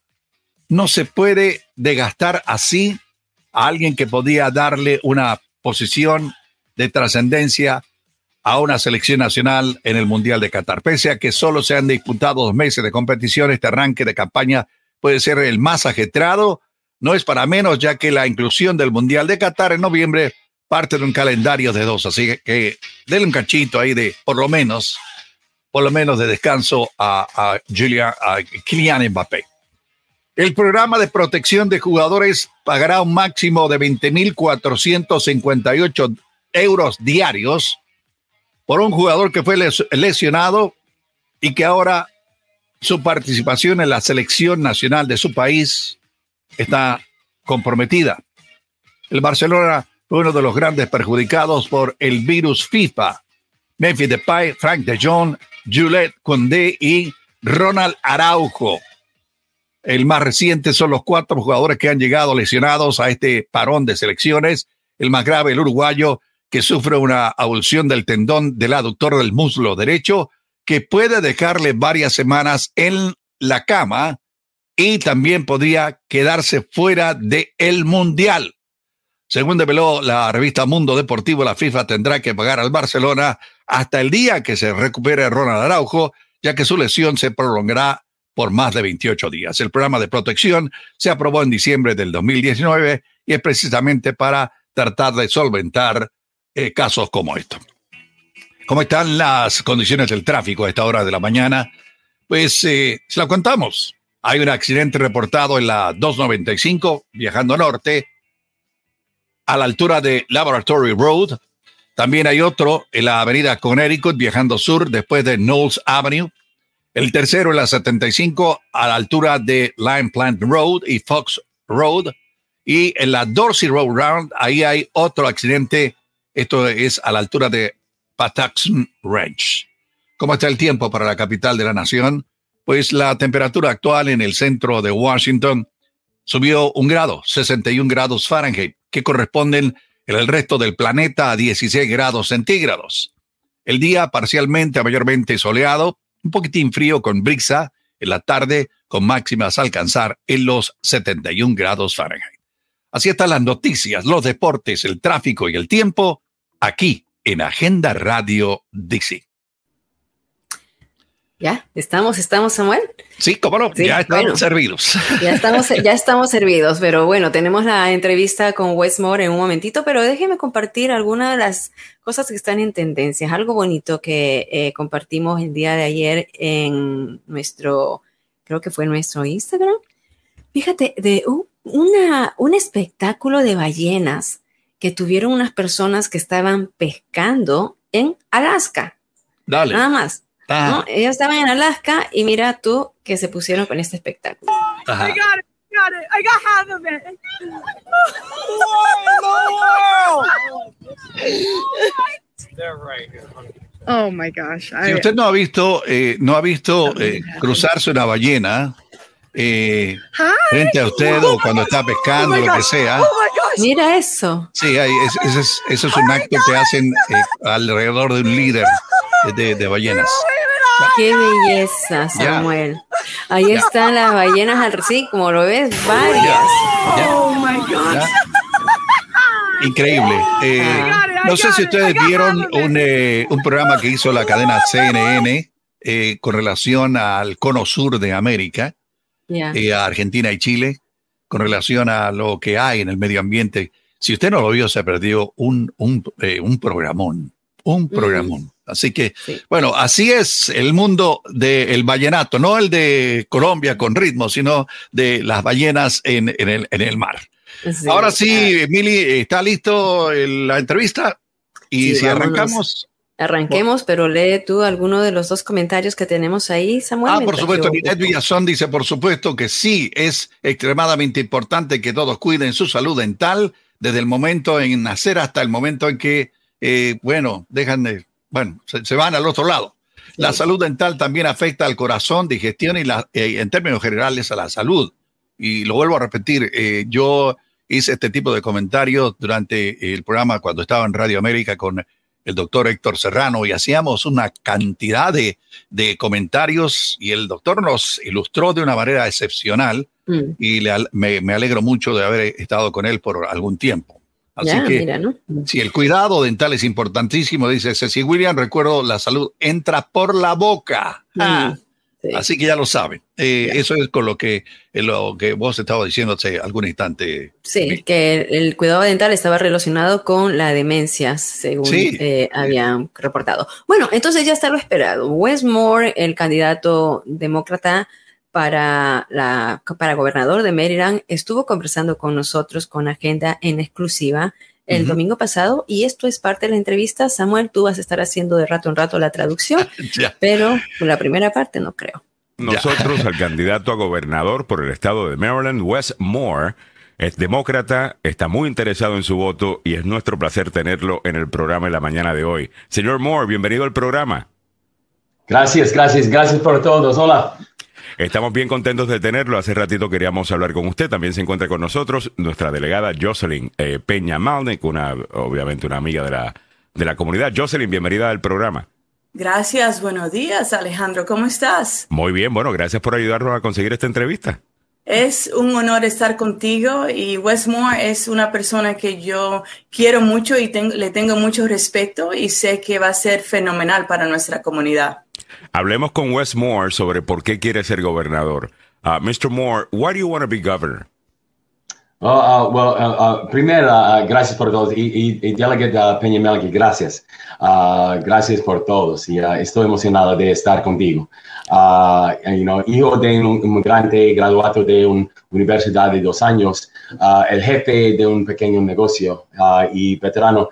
no se puede degastar así a alguien que podía darle una posición de trascendencia a una selección nacional en el Mundial de Qatar. Pese a que solo se han disputado dos meses de competición, este arranque de campaña puede ser el más ajetrado. No es para menos, ya que la inclusión del Mundial de Qatar en noviembre parte de un calendario de dos. Así que denle un cachito ahí de, por lo menos, por lo menos de descanso a, a, Julia, a Kylian Mbappé. El programa de protección de jugadores pagará un máximo de 20.458 euros diarios por un jugador que fue lesionado y que ahora su participación en la selección nacional de su país está comprometida. El Barcelona fue uno de los grandes perjudicados por el virus FIFA. Memphis Depay, Frank de Jong, Juliette Condé y Ronald Araujo. El más reciente son los cuatro jugadores que han llegado lesionados a este parón de selecciones. El más grave, el uruguayo, que sufre una abulsión del tendón del aductor del muslo derecho, que puede dejarle varias semanas en la cama y también podría quedarse fuera del el Mundial. Según develó la revista Mundo Deportivo, la FIFA tendrá que pagar al Barcelona hasta el día que se recupere Ronald Araujo, ya que su lesión se prolongará por más de 28 días. El programa de protección se aprobó en diciembre del 2019 y es precisamente para tratar de solventar eh, casos como estos. ¿Cómo están las condiciones del tráfico a esta hora de la mañana? Pues eh, se la contamos. Hay un accidente reportado en la 295 viajando norte a la altura de Laboratory Road. También hay otro en la avenida Connecticut viajando sur después de Knowles Avenue. El tercero en la 75 a la altura de Lime Plant Road y Fox Road. Y en la Dorsey Road Round, ahí hay otro accidente esto es a la altura de Patuxent Ranch. ¿Cómo está el tiempo para la capital de la nación? Pues la temperatura actual en el centro de Washington subió un grado, 61 grados Fahrenheit, que corresponden en el resto del planeta a 16 grados centígrados. El día parcialmente a mayormente soleado, un poquitín frío con brisa, en la tarde con máximas a alcanzar en los 71 grados Fahrenheit. Así están las noticias, los deportes, el tráfico y el tiempo aquí en Agenda Radio DC. Ya, estamos, estamos, Samuel. Sí, cómo no, ya estamos servidos. Ya estamos, ya estamos servidos, pero bueno, tenemos la entrevista con Westmore en un momentito, pero déjeme compartir algunas de las cosas que están en tendencia. Algo bonito que eh, compartimos el día de ayer en nuestro, creo que fue nuestro Instagram. Fíjate, de una, un espectáculo de ballenas que tuvieron unas personas que estaban pescando en Alaska. Dale. Nada más. ¿no? Ellos estaban en Alaska y mira tú que se pusieron con este espectáculo. Ajá. Oh my gosh. Si usted no ha visto, eh, no ha visto eh, cruzarse una ballena eh, frente a usted o cuando está pescando, oh lo que sea. Mira eso. Sí, ese, es, un acto que hacen alrededor de un líder de, ballenas. Qué belleza, Samuel. Ahí están las ballenas al sí, como lo ves, varias. Oh my God. Increíble. Eh, no sé si ustedes vieron eh, un, programa que hizo la cadena CNN eh, con relación al cono sur de América, a Argentina y Chile, con relación a lo que hay en el medio ambiente. Si usted no lo vio, se perdió un, un, un programón, un programón. Así que, bueno, así es el mundo del vallenato, no el de Colombia con ritmo, sino de las ballenas en, en, el, en el mar. Ahora sí, Mili, ¿está listo la entrevista? Y si arrancamos. Arranquemos, pero lee tú alguno de los dos comentarios que tenemos ahí, Samuel. Ah, por supuesto, Ninette Villazón dice, por supuesto que sí, es extremadamente importante que todos cuiden su salud dental desde el momento en nacer hasta el momento en que, eh, bueno, dejan de, bueno, se, van al otro lado. La salud dental también afecta al corazón, digestión y la, eh, en términos generales a la salud. Y lo vuelvo a repetir, eh, yo hice este tipo de comentarios durante el programa cuando estaba en Radio América con el doctor Héctor Serrano y hacíamos una cantidad de, comentarios y el doctor nos ilustró de una manera excepcional mm. y me, alegro mucho de haber estado con él por algún tiempo. Así que, si el cuidado dental es importantísimo, dice Ceci William, recuerdo, la salud entra por la boca. Mm. Ah. Así que ya lo saben. Eh, eso es con lo que, eh, lo que vos estabas diciendo hace algún instante. Sí, que el, cuidado dental estaba relacionado con la demencia, según eh, habían reportado. Bueno, entonces ya está lo esperado. Wes Moore, el candidato demócrata para, la, para gobernador de Maryland, estuvo conversando con nosotros con agenda en exclusiva el domingo pasado y esto es parte de la entrevista. Samuel, tú vas a estar haciendo de rato en rato la traducción, pero la primera parte no creo. Nosotros, al candidato a gobernador por el estado de Maryland, Wes Moore, es demócrata, está muy interesado en su voto y es nuestro placer tenerlo en el programa en la mañana de hoy. Señor Moore, bienvenido al programa. Gracias, gracias, gracias por todos. Hola. Estamos bien contentos de tenerlo. Hace ratito queríamos hablar con usted. También se encuentra con nosotros nuestra delegada Jocelyn eh, Peña Malnick, una, obviamente una amiga de la, de la comunidad. Jocelyn, bienvenida al programa. Gracias, buenos días Alejandro, ¿cómo estás? Muy bien, bueno, gracias por ayudarnos a conseguir esta entrevista. Es un honor estar contigo y Westmore es una persona que yo quiero mucho y le tengo mucho respeto y sé que va a ser fenomenal para nuestra comunidad. Hablemos con Wes Moore sobre por qué quiere ser gobernador. Uh, Mr. Moore, why do you want to be governor? Uh, uh, well, uh, uh primero, uh, gracias por todos. Y, y, y delegado Peña Melqui, gracias. gracias por todos. Y estoy emocionado de estar contigo. you know, hijo de un inmigrante graduado de una universidad de dos años, el jefe de un pequeño negocio y veterano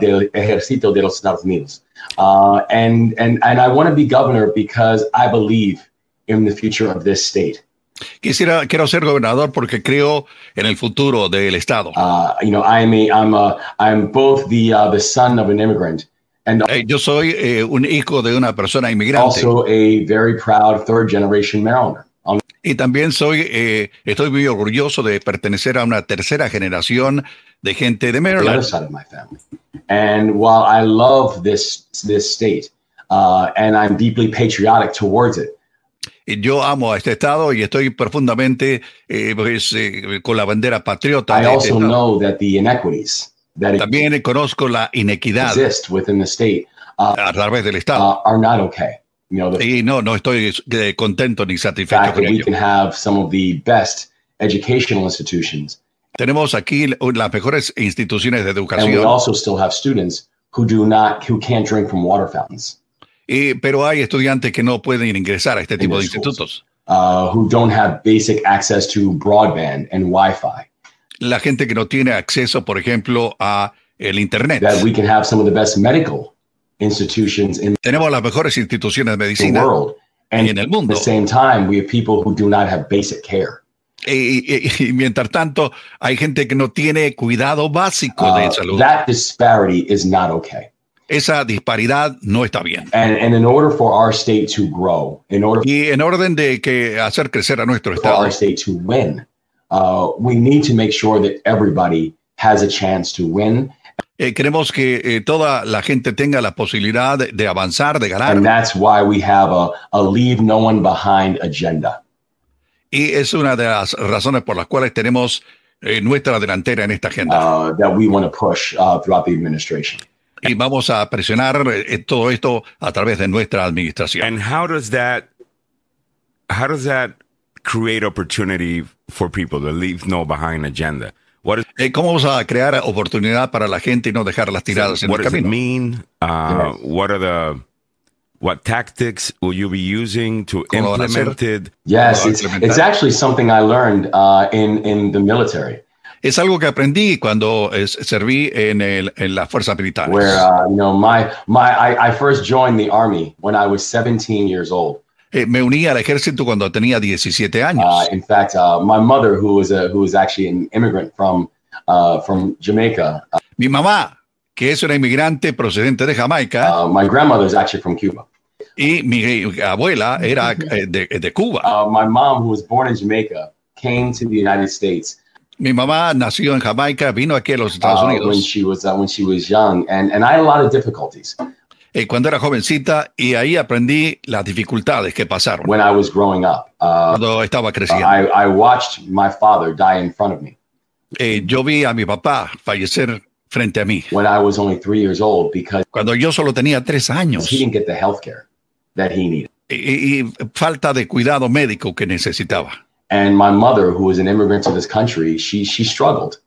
del ejército de los Estados Unidos. Uh, and, and, and I want to be governor because I believe in the future of this state. Quisiera, quiero ser gobernador porque creo en el futuro del estado. Uh, you know, I'm a, I'm a, I'm both the, uh, the son of an immigrant. And eh, yo soy eh, un hijo de una persona inmigrante. Also a very proud third generation Marylander. Y también soy, eh, estoy muy orgulloso de pertenecer a una tercera generación de gente de Maryland. And while I love this this state, uh, and I'm deeply patriotic towards it. Yo amo a este estado y estoy profundamente eh, pues, eh, con la bandera patriota. I de este also know that the inequities that También conozco la inequidad exist within the state, uh, a través del estado. Uh, are not okay. You know, the, y no, no estoy eh, contento ni satisfecho con ello. We can have some of the best educational institutions tenemos aquí las mejores instituciones de educación. And we also still have students who do not, who can't drink from water fountains. Y, pero hay estudiantes que no pueden ingresar a este tipo de institutos. Uh, who don't have basic access to broadband and Wi-Fi. La gente que no tiene acceso, por ejemplo, a el internet. That we can have some of the best medical institutions in Tenemos las mejores instituciones de medicina the world. And en el mundo. At the same time, we have people who do not have basic care. Y, mientras tanto, hay gente que no tiene cuidado básico de uh, salud. That disparity is not okay. Esa disparidad no está bien. And, and in order for our state to grow, in order y en orden de que hacer crecer a nuestro for estado, our state to win, uh, we need to make sure that everybody has a chance to win. eh, queremos que eh, toda la gente tenga la posibilidad de, de avanzar, de ganar. And that's why we have a, a leave no one behind agenda. Y es una de las razones por las cuales tenemos eh, nuestra delantera en esta agenda. uh, that we want to push uh, throughout the administration. Y vamos a presionar eh, todo esto a través de nuestra administración. And how does that how does that create opportunity for people to leave no behind agenda? What is, Eh, ¿Cómo vamos a crear oportunidad para la gente y no dejarlas tiradas en what el does it camino? mean? Uh, What are the what tactics will you be using to implement it? Yes, it's, it's actually something I learned uh, in in the military, Es algo que aprendí cuando eh, serví en, el, en las fuerzas militares. where uh, you know my my I, I first joined the army when I was 17 years old. Eh, me uní al ejército cuando tenía 17 años. Uh, in fact, uh, my mother, who was a who was actually an immigrant from uh, from Jamaica, uh, Mi mamá, que es una inmigrante procedente de Jamaica, uh, my grandmother is actually from Cuba. y mi abuela era eh, de, de Cuba. Uh, my mom, who was born in Jamaica, came to the United States Mi mamá nació en Jamaica, vino aquí a los Estados uh, when Unidos she was uh, when she was young, and and I had a lot of difficulties eh, cuando era jovencita y ahí aprendí las dificultades que pasaron when I was growing up. Uh, cuando estaba creciendo. I, I watched my father die in front of me Eh, yo vi a mi papá fallecer frente a mí when I was only three years old because cuando yo solo tenía tres años he didn't get the health care that he needed. y, y falta de cuidado médico que necesitaba. And my mother, who was an immigrant to this country, she she struggled.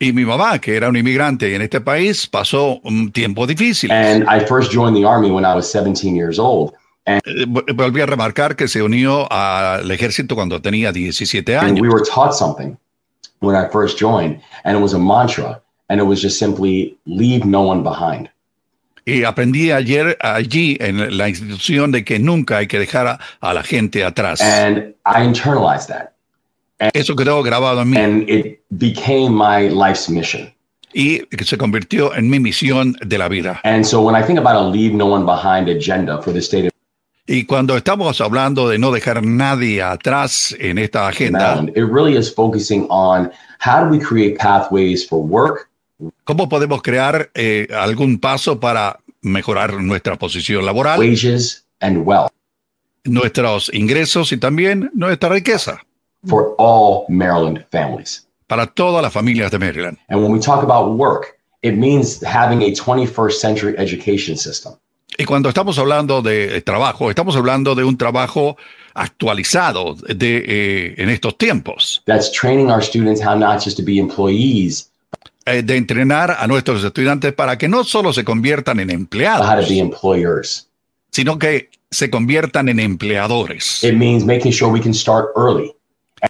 Y mi mamá, que era un inmigrante en este país, pasó un tiempo difícil. And I first joined the army when I was 17 years old. Eh, vol- Volví a remarcar que se unió al ejército cuando tenía 17 And años. we were taught something when I first joined, and it was a mantra, and it was just simply leave no one behind. Y aprendí ayer allí en la institución de que nunca hay que dejar a, a la gente atrás. And I internalized that, Eso quedó grabado en mí and it became my life's mission. y se convirtió en mi misión de la vida. And so when I think about a leave no one behind agenda for the state of Y cuando estamos hablando de no dejar nadie atrás en esta agenda, it really is focusing on how do we create pathways for work, ¿cómo podemos crear eh, algún paso para mejorar nuestra posición laboral, wages, and wealth nuestros ingresos y también nuestra riqueza for all Maryland families. para todas las familias de Maryland? And when we talk about work, it means having a 21st century education system. Y cuando estamos hablando de trabajo, estamos hablando de un trabajo actualizado de, eh, en estos tiempos, That's training our students how not just to be employees, eh, de entrenar a nuestros estudiantes para que no solo se conviertan en empleados, sino que se conviertan en empleadores. It means making sure we can start early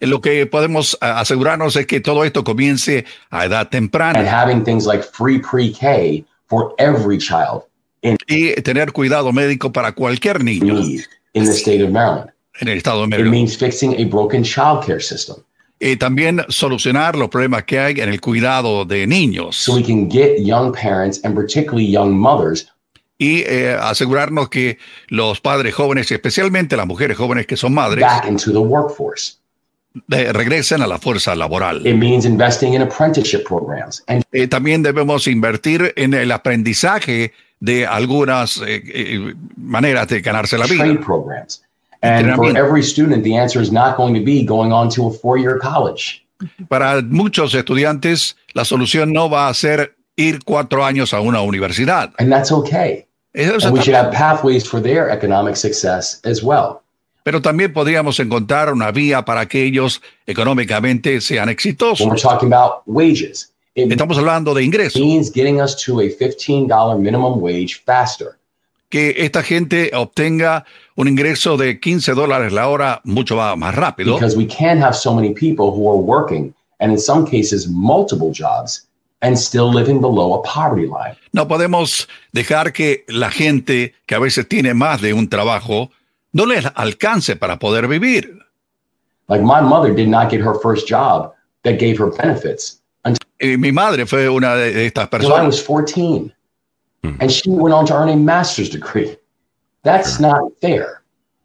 Lo que podemos a- asegurarnos es que todo esto comience a edad and temprana having things like free pre-K for every child in y tener cuidado médico para cualquier niño in the state of Maryland. en el estado de It Maryland. means fixing a broken child care system Y también solucionar los problemas que hay en el cuidado de niños so we can get young parents and particularly young mothers y eh, asegurarnos que los padres jóvenes, especialmente las mujeres jóvenes que son madres, back into the workforce. eh, regresen a la fuerza laboral. It means investing in apprenticeship programs and Eh, también debemos invertir en el aprendizaje de algunas eh, eh, maneras de ganarse la vida. trade programs. And for Entrenamiento. every student, the answer is not going to be going on to a four-year college. Para muchos estudiantes, la solución no va a ser ir cuatro años a una universidad. And that's okay. Eso And we should have pathways for their economic success as well. Pero también podríamos encontrar una vía para que ellos económicamente sean When we're exitosos. talking about wages, it Estamos hablando de ingresos, means getting us to a $15 minimum wage faster. que esta gente obtenga un ingreso de 15 dólares la hora mucho más más rápido, Because we can't have so many people who are working, and in some cases, multiple jobs, and still living below a poverty line. No podemos dejar que la gente que a veces tiene más de un trabajo no les alcance para poder vivir. Like my mother did not get her first job that gave her benefits until Y mi madre fue una de estas I personas. was 14. mm. and she went on to earn a master's degree. That's sure. not fair.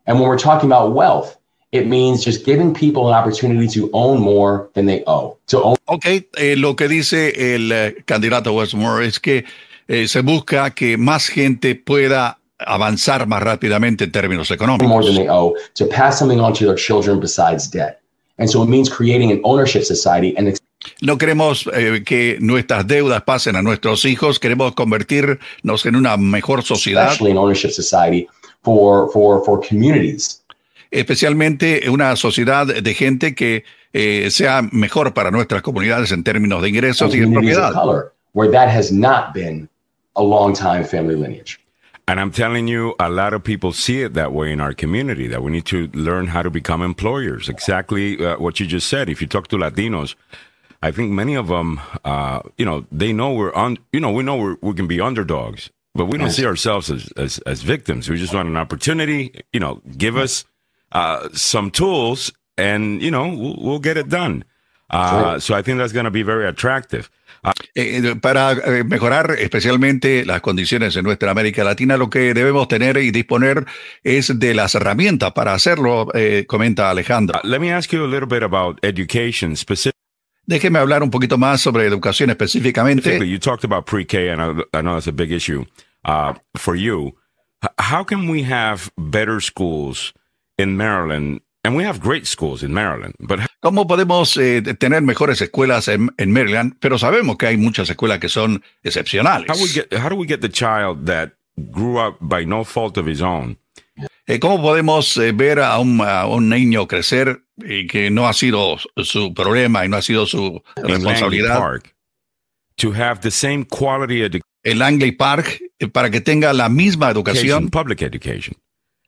And when we're talking about wealth, it means just giving people an opportunity to own more than they owe. To own ok, eh, lo que dice el eh, candidato Westmore es que eh, se busca que más gente pueda avanzar más rápidamente en términos económicos. More than they owe, to pass something on to their children besides debt. And so it means creating an ownership society and no queremos eh, que nuestras deudas pasen a nuestros hijos, queremos convertirnos en una mejor sociedad. Especially an ownership society for, for, for communities. Especialmente una sociedad de gente que eh, sea mejor para nuestras comunidades en términos de ingresos y de propiedad. Color, where that has not been a long time family lineage. And I'm telling you, a lot of people see it that way in our community, that we need to learn how to become employers. Exactly uh, what you just said. If you talk to Latinos, I think many of them, uh, you know, they know we're on, you know, we know we're, we can be underdogs, but we don't see ourselves as, as, as, victims. We just want an opportunity, you know, give us uh, some tools and, you know, we'll, we'll get it done. Uh, so I think that's going to be very attractive. Eh, eh, para eh, mejorar especialmente las condiciones en nuestra América Latina, lo que debemos tener y disponer es de las herramientas para hacerlo, comenta Alejandro. Uh, let me ask you a little bit about education Déjeme hablar un poquito más sobre educación específicamente. You talked about pre-K, and I, I know that's a big issue uh, for you. How can we have better schools in Maryland And we have great schools in Maryland, but ¿Cómo podemos eh, tener mejores escuelas en, en, Maryland? Pero sabemos que hay muchas escuelas que son excepcionales. How, we get, how do we get the child that grew up by no fault of his own? Eh, ¿Cómo podemos eh, ver a un, a un, niño crecer y que no ha sido su problema y no ha sido su responsabilidad? To have the same quality education. En Langley Park, eh, para que tenga la misma educación. Public education.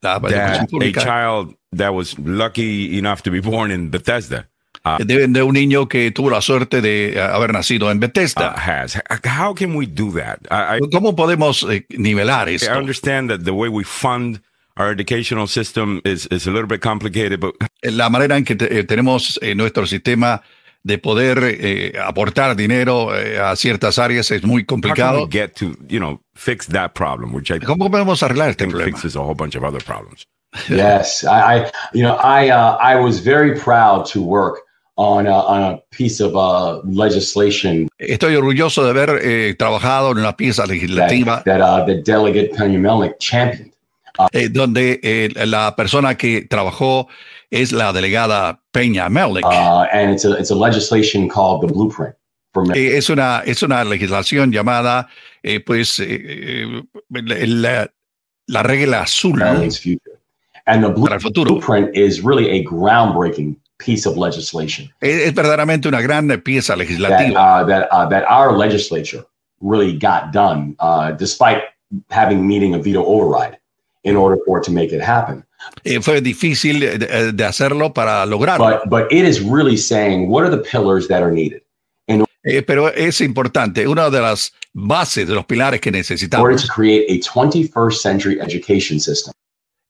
La, that a child that was lucky enough to be born in Bethesda. Uh, de, de, un niño que tuvo la suerte de uh, haber nacido en Bethesda. Uh, has. How can we do that? I, ¿Cómo podemos eh, nivelar esto? I understand that the way we fund our educational system is, is a little bit complicated, but la manera en que te, eh, tenemos eh, nuestro sistema de poder eh, aportar dinero eh, a ciertas áreas es muy complicado. How can we get to, you know, fix that problem, which I ¿Cómo podemos arreglar este problema? Fixes a whole bunch of other problems. yes, I, I, you know, I, uh, I was very proud to work on a, on a piece of uh, legislation. Estoy orgulloso de haber eh, trabajado en una pieza legislativa that, that uh, the delegate Penny Melnick championed. Eh, donde eh, la persona que trabajó es la delegada Peña Melnick. Uh, and it's a, it's a legislation called the Blueprint. Eh, es una es una legislación llamada pues la, la regla azul. And the blueprint is really a groundbreaking piece of legislation. Es, es verdaderamente una gran pieza legislativa. That, uh, that, uh, that our legislature really got done, uh, despite having meeting a veto override in order for it to make it happen. Eh, fue difícil de, de, hacerlo para lograrlo. But, but it is really saying what are the pillars that are needed. In eh, pero es importante, una de las bases, de los pilares que necesitamos. order to create a 21st century education system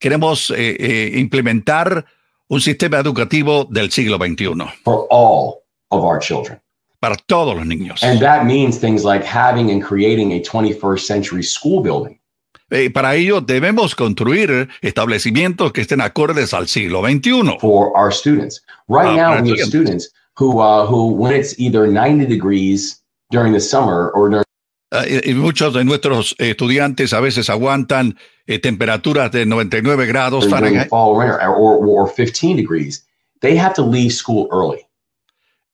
queremos eh, eh, implementar un sistema educativo del siglo XXI. For all of our children. Para todos los niños. And that means things like having and creating a 21st century school building. Eh, para ello debemos construir establecimientos que estén acordes al siglo XXI. For our students. Right ah, now we have students who, uh, who when it's either 90 degrees during the summer or during Eh, y muchos de nuestros estudiantes a veces aguantan eh, temperaturas de 99 grados Fahrenheit. Fall or, or, or 15 degrees. They have to leave school early.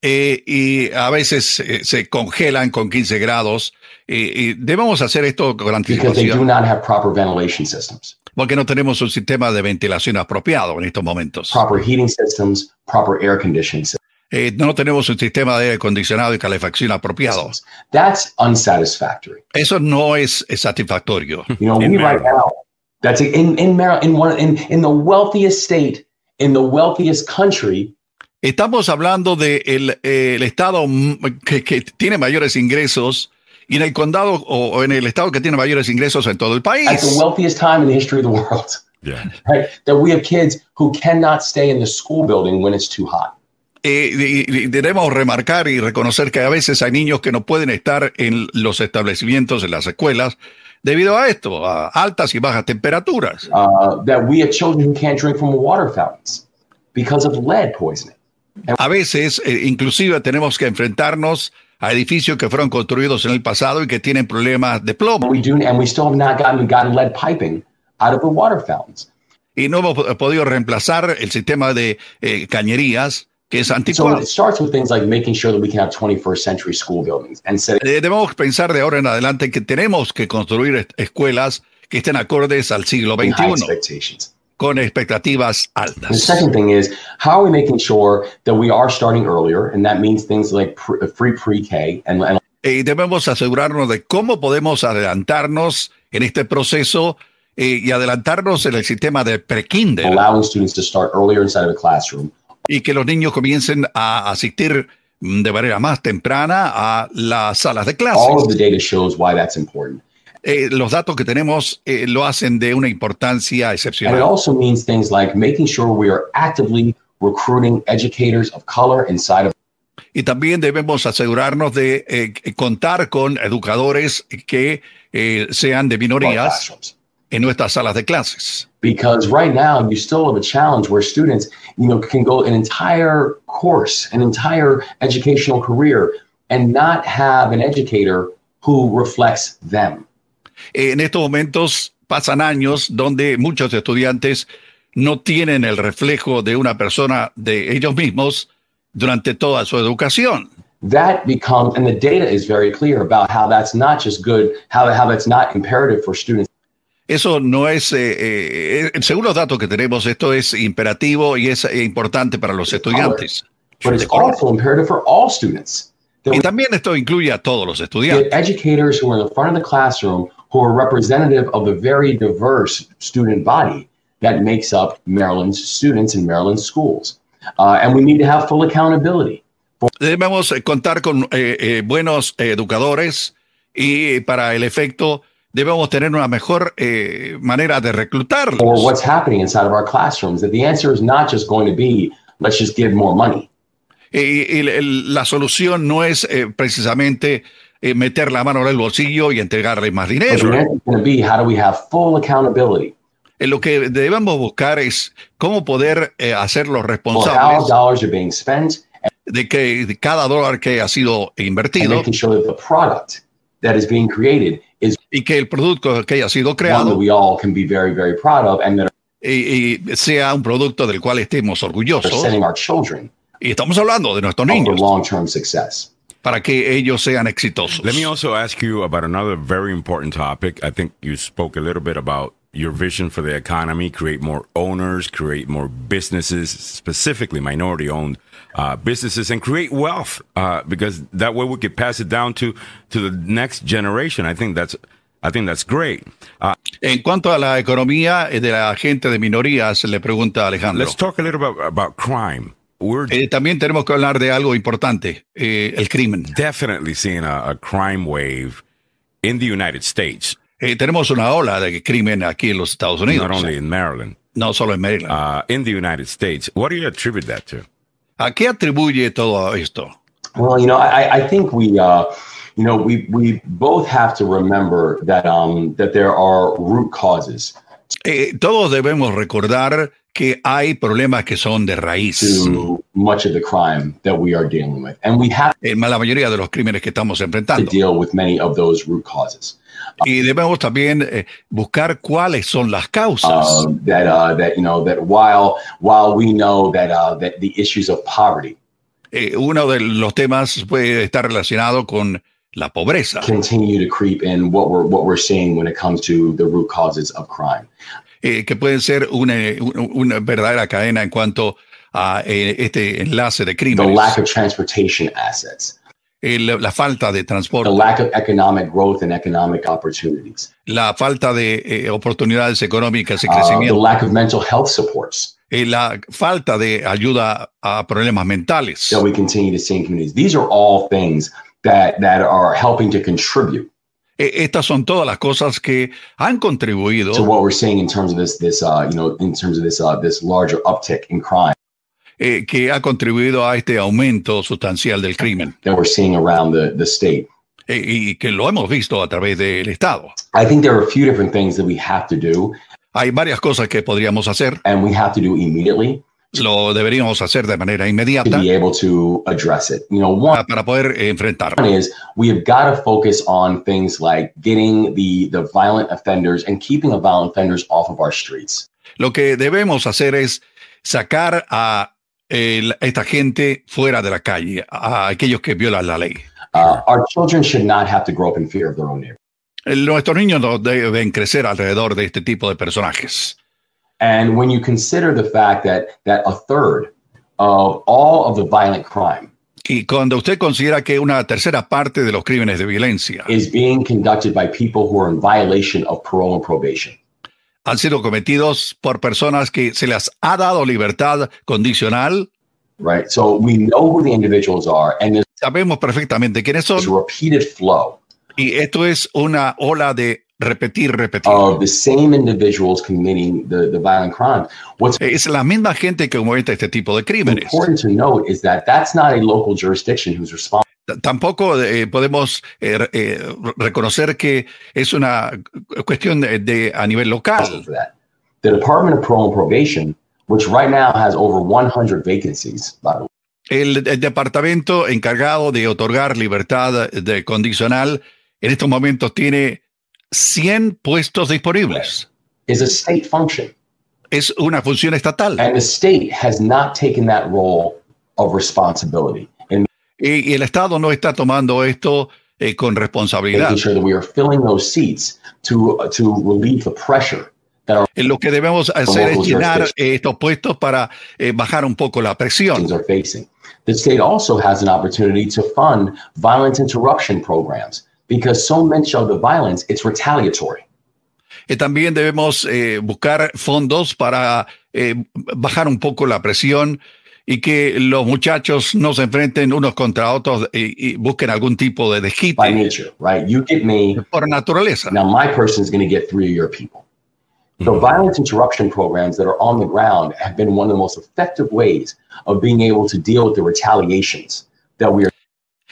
Eh, y a veces eh, se congelan con 15 grados. Eh, y debemos hacer esto con anticipación. Because they do not have proper ventilation systems. Porque no tenemos un sistema de ventilación apropiado en estos momentos. Proper heating systems, proper air conditioning systems. Eh, no tenemos un sistema de aire acondicionado y calefacción apropiado. That's unsatisfactory. Eso no es, es satisfactorio. You know, we right now, that's in in Maryland, in one in in the wealthiest state, in the wealthiest country. Estamos hablando de el, el estado que, que, tiene mayores ingresos y en el condado o, o, en el estado que tiene mayores ingresos en todo el país. At the wealthiest time in the history of the world. Yeah. Right? That we have kids who cannot stay in the school building when it's too hot. Eh, y, debemos remarcar y reconocer que a veces hay niños que no pueden estar en los establecimientos, en las escuelas, debido a esto, a altas y bajas temperaturas. Uh, that we have children who can't drink from water fountains because of lead poisoning. A veces, eh, inclusive, tenemos que enfrentarnos a edificios que fueron construidos en el pasado y que tienen problemas de plomo. We do, and we still have not gotten, gotten lead piping out of the water fountains. Y no hemos podido reemplazar el sistema de eh, cañerías que es anticuado. So it starts with things like making sure that we can have 21st century school buildings and setting Eh, Debemos pensar de ahora en adelante que tenemos que construir escuelas que estén acordes al siglo XXI. Con expectativas And the altas. second thing is, how are we making sure that we are starting earlier? And that means things like pre, free pre-K and, and Y debemos asegurarnos de cómo podemos adelantarnos en este proceso eh, y adelantarnos en el sistema de pre-kinder allowing students to start earlier inside of a classroom. y que los niños comiencen a asistir mm, de manera más temprana a las salas de All of the data shows why that's important. Eh, los datos que tenemos eh, lo hacen de una importancia And it excepcional. also means things like making sure we are actively recruiting educators of color inside of Y también debemos asegurarnos de eh, contar con educadores que eh, sean de minorías en nuestras salas de clases. Because right now you still have a challenge where students, you know, can go an entire course, an entire educational career, and not have an educator who reflects them. Eh, en estos momentos pasan años donde muchos estudiantes no tienen el reflejo de una persona de ellos mismos durante toda su educación. That becomes, and the data is very clear about how that's not just good, how, how that's not imperative for students. Eso no es, eh, eh, según los datos que tenemos, esto es imperativo y es eh, importante para los estudiantes. But it's also imperative for all students. That Y también esto incluye a todos los estudiantes. educators who are in the front of the classroom who are representative of the very diverse student body that makes up Maryland's students in Maryland's schools. Uh, and we need to have full accountability. Debemos eh, contar con eh, eh, buenos eh, educadores y para el efecto debemos tener una mejor eh, manera de reclutarlos. what's happening inside of our classrooms. That the answer is not just going to be let's just give more money. Y, y la solución no es eh, precisamente eh, meter la mano en el bolsillo y entregarle más dinero. Eh, lo que debemos buscar es cómo poder eh, hacerlos responsables de que de cada dólar que ha sido invertido y que el producto que haya sido creado y, y sea un producto del cual estemos orgullosos. Y estamos hablando de nuestros niños. Para que ellos sean exitosos. Let me also ask you about another very important topic. I think you spoke a little bit about your vision for the economy, create more owners, create more businesses, specifically minority owned uh, businesses, and create wealth uh, because that way we could pass it down to, to the next generation. I think that's, I think that's great. Uh, En cuanto a la economía eh, de la gente de minorías, le pregunta Alejandro. let's talk a little bit about crime. We're Eh, también tenemos que hablar de algo importante, eh, el crimen. definitely seeing a, a crime wave in the United States, Eh, tenemos una ola de crimen aquí en los Estados Unidos, not only in Maryland, no solo en Maryland. uh, in the United States. What do you attribute that to? ¿A qué atribuye todo esto? Well, you know, I, I think we, uh, you know, we we both have to remember that um, that there are root causes Eh, todos debemos recordar que hay problemas que son de raíz to much of the crime that we are dealing with, and we have en la mayoría de los crímenes que estamos to enfrentando. deal with many of those root causes. Y debemos también eh, buscar cuáles son las causas. Uh, that uh, that you know that while while we know that uh, that the issues of poverty Eh, uno de los temas puede estar relacionado con la pobreza, continue to creep in, what we're what we're seeing when it comes to the root causes of crime. eh, que pueden ser una, un- una verdadera cadena en cuanto a eh, este enlace de The crímenes. lack of transportation assets, el- la falta de the transporte, lack of economic growth and economic opportunities, la falta de eh, oportunidades económicas y uh, the crecimiento, lack of mental health supports eh, la falta de ayuda a problemas mentales. that we continue to see in communities. These are all things that that are helping to contribute Eh, Estas son todas las cosas que han contribuido to what we're seeing in terms of this this uh, you know in terms of this uh, this larger uptick in crime eh, que ha contribuido a este aumento sustancial del crimen, that we're seeing around the the state. y que lo hemos visto a través del Estado. I think there are a few different things that we have to do. Hay varias cosas que podríamos hacer. And we have to do immediately. Lo deberíamos hacer de manera inmediata. Para poder enfrentarlo. One is we have got to focus on things like getting the the violent offenders and keeping the violent offenders off of our streets. Lo que debemos hacer es sacar a el, esta gente fuera de la calle, a aquellos que violan la ley. Uh, our children should not have to grow up in fear of their own neighbor. Nuestros niños no deben crecer alrededor de este tipo de personajes. And when you consider the fact that that a third of all of the violent crime y cuando usted considera que una tercera parte de los crímenes de violencia is being conducted by people who are in violation of parole and probation. han sido cometidos por personas que se les ha dado libertad condicional. Right. So we know who the individuals are and sabemos perfectamente quiénes son. repeated flow. Y esto es una ola de repetir, repetir. Of the same individuals committing the, the violent crime. What's es la misma gente que comete este tipo de crímenes. Important to note is that that's not a local jurisdiction who's responsible. Tampoco eh, podemos eh, eh, reconocer que es una cuestión de, de a nivel local. The Department of Parole and Probation, which right now has over 100 vacancies, by the way. El, el departamento encargado de otorgar libertad de condicional en estos momentos tiene 100 puestos disponibles. Is a state function. Es una función estatal. And the state has not taken that role of responsibility. And y, y el Estado no está tomando esto eh, con responsabilidad. Making sure that we are filling those seats to, to relieve the pressure. That our Lo que debemos hacer es llenar estos puestos para eh, bajar un poco la presión. The state also has an opportunity to fund violence interruption programs because so much of the violence it's retaliatory. Eh, también debemos eh, buscar fondos para eh, bajar un poco la presión y que los muchachos no se enfrenten unos contra otros y, y busquen algún tipo de desquite. By nature, right? You get me. Por naturaleza. Now my person is going to get three of your people. The mm -hmm. violence interruption programs that are on the ground have been one of the most effective ways of being able to deal with the retaliations that we are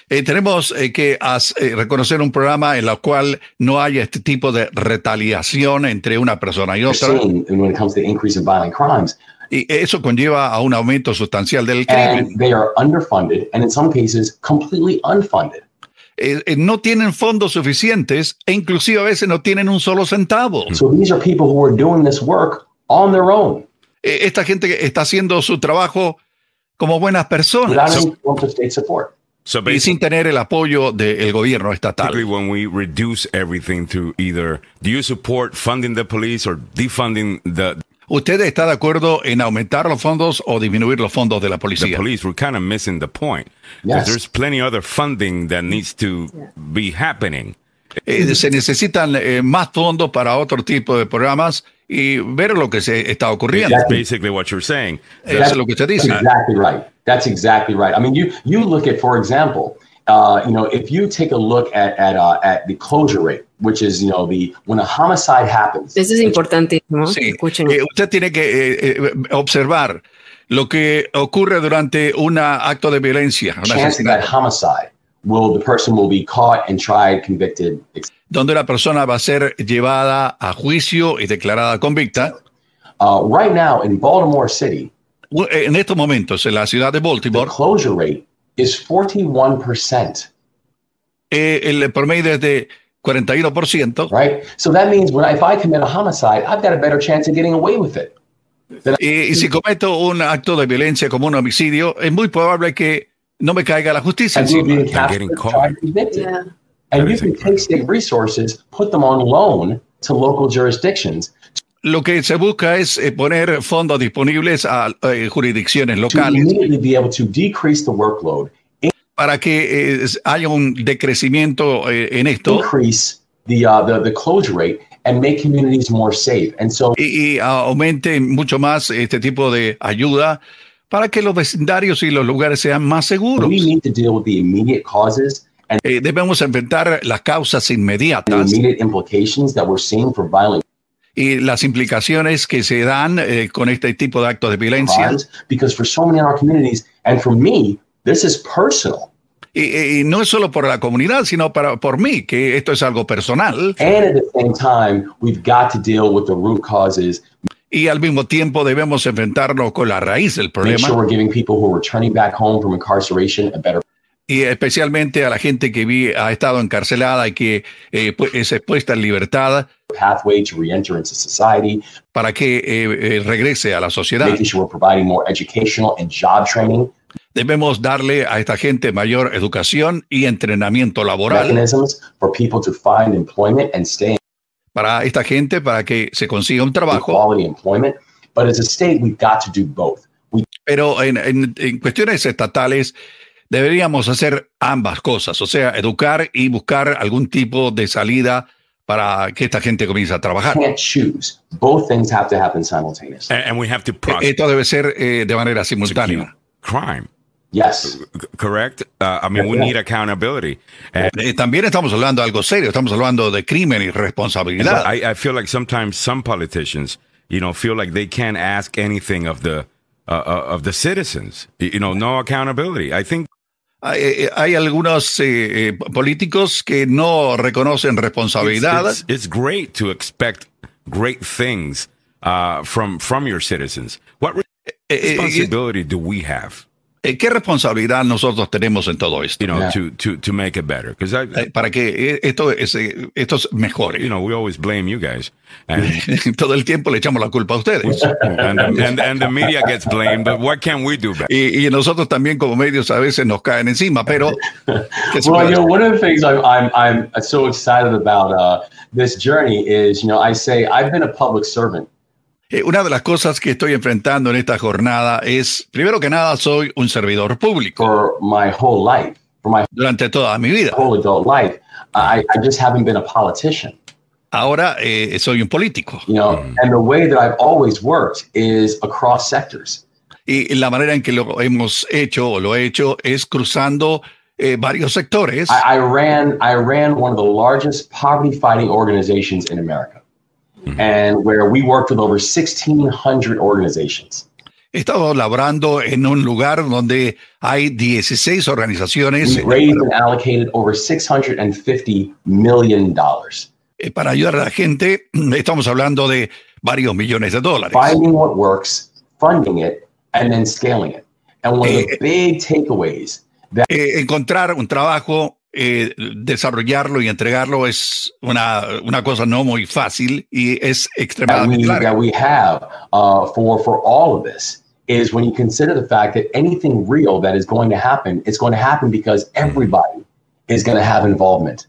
eh, tenemos eh, que as, eh, reconocer un programa en el cual no haya este tipo de retaliación entre una persona y otra. Y eso conlleva a un aumento sustancial del crimen. And they are underfunded and in some cases completely unfunded. Eh, eh, no tienen fondos suficientes e inclusive a veces no tienen un solo centavo. So these are people who are doing this work on their own. Eh, esta gente está haciendo su trabajo como buenas personas. Without so, state support. So y sin tener el apoyo del gobierno estatal. When we reduce everything to either, do you support funding the police or defunding the ¿Usted está de acuerdo en aumentar los fondos o disminuir los fondos de la policía? The police, we're kind of missing the point. Yes. There's plenty other funding that needs to be happening. Eh, se necesitan eh, más fondos para otro tipo de programas y ver lo que se está ocurriendo. That's basically what you're saying. Eso es lo que usted dice. That's exactly right. That's exactly right. I mean, you you look at, for example, uh, you know, if you take a look at at uh, at the closure rate, which is you know the when a homicide happens. Eso es importantísimo. Sí. Eh, usted tiene que eh, eh, observar lo que ocurre durante un acto de violencia. Chance that homicide will the person will be caught and tried, convicted. Donde la persona va a ser llevada a juicio y declarada convicta. Uh, right now in Baltimore City. En estos momentos en la ciudad de Baltimore. The closure rate is 41%. Eh, el promedio es de 41%. Right? So that means when if I commit a homicide, I've got a better chance of getting away with it. Y, y, si cometo un acto de violencia como un homicidio, es muy probable que no me caiga la justicia encima. Yeah. And you can take state resources, put them on loan to local jurisdictions. Lo que se busca es eh, poner fondos disponibles a eh, jurisdicciones locales. To immediately be able to decrease the workload para que eh, haya un decrecimiento eh, en esto. Increase the, uh, the, the closure rate and make communities more safe. And so, y, y aumente mucho más este tipo de ayuda para que los vecindarios y los lugares sean más seguros. We need to deal with the immediate causes and eh, debemos enfrentar las causas inmediatas. Y las implicaciones que se dan eh, con este tipo de actos de violencia. Because for so many in our communities, and for me, This is personal. Y, no es solo por la comunidad, sino para, por mí, que esto es algo personal. Y al mismo tiempo debemos enfrentarnos con la raíz del problema. y especialmente a la gente que ha estado encarcelada y que eh, es expuesta en libertad para que eh, eh, regrese a la sociedad. Debemos darle a esta gente mayor educación y entrenamiento laboral para esta gente para que se consiga un trabajo. Pero en, en cuestiones estatales deberíamos hacer ambas cosas, o sea, educar y buscar algún tipo de salida para que esta gente comience a trabajar. Esto debe ser eh, de manera simultánea. Crime. Yes. Correct. Uh, I mean, we need accountability. Eh, también estamos hablando de algo serio. Estamos hablando de crimen y responsabilidad. I, I feel like sometimes some politicians, you know, feel like they can't ask anything of the uh, uh of the citizens. You know, no accountability. I think. Hay, eh, hay algunos eh, políticos que no reconocen responsabilidad. It's, it's, it's great to expect great things uh, from from your citizens. What responsibility do we have? Eh, ¿Qué responsabilidad nosotros tenemos en todo esto? You know, to, to, to make it better. I, eh, para que eh, esto, es, esto mejore. You know, we always blame you guys. And, todo el tiempo le echamos la culpa a ustedes. and, and, and, the media gets blamed, but what can we do? Y, y, nosotros también como medios a veces nos caen encima, pero... well, you know, one of the things I'm, I'm, I'm so excited about uh, this journey is, you know, I say I've been a public servant. Eh, una de las cosas que estoy enfrentando en esta jornada es, primero que nada, soy un servidor público. For my whole life, for my durante toda mi vida. Whole adult life, I, I just haven't been a politician. Ahora eh, soy un político. You know, mm. and the way that I've always worked is across sectors. Y la manera en que lo hemos hecho o lo he hecho es cruzando eh, varios sectores. I, I ran I ran one of the largest poverty fighting organizations in America and where we worked with over 1,600 organizations. He estado laborando en un lugar donde hay 16 organizaciones. We raised and allocated over 650 million dollars. Eh, para ayudar a la gente, estamos hablando de varios millones de dólares. Finding what works, funding it, and then scaling it. And one of the eh, big takeaways that eh, encontrar un trabajo eh, desarrollarlo y entregarlo es una, una cosa no muy fácil y es extremadamente that we, that we have uh, for, for all of this is when you consider the fact that anything real that is going to happen, it's going to happen because everybody is going to have involvement.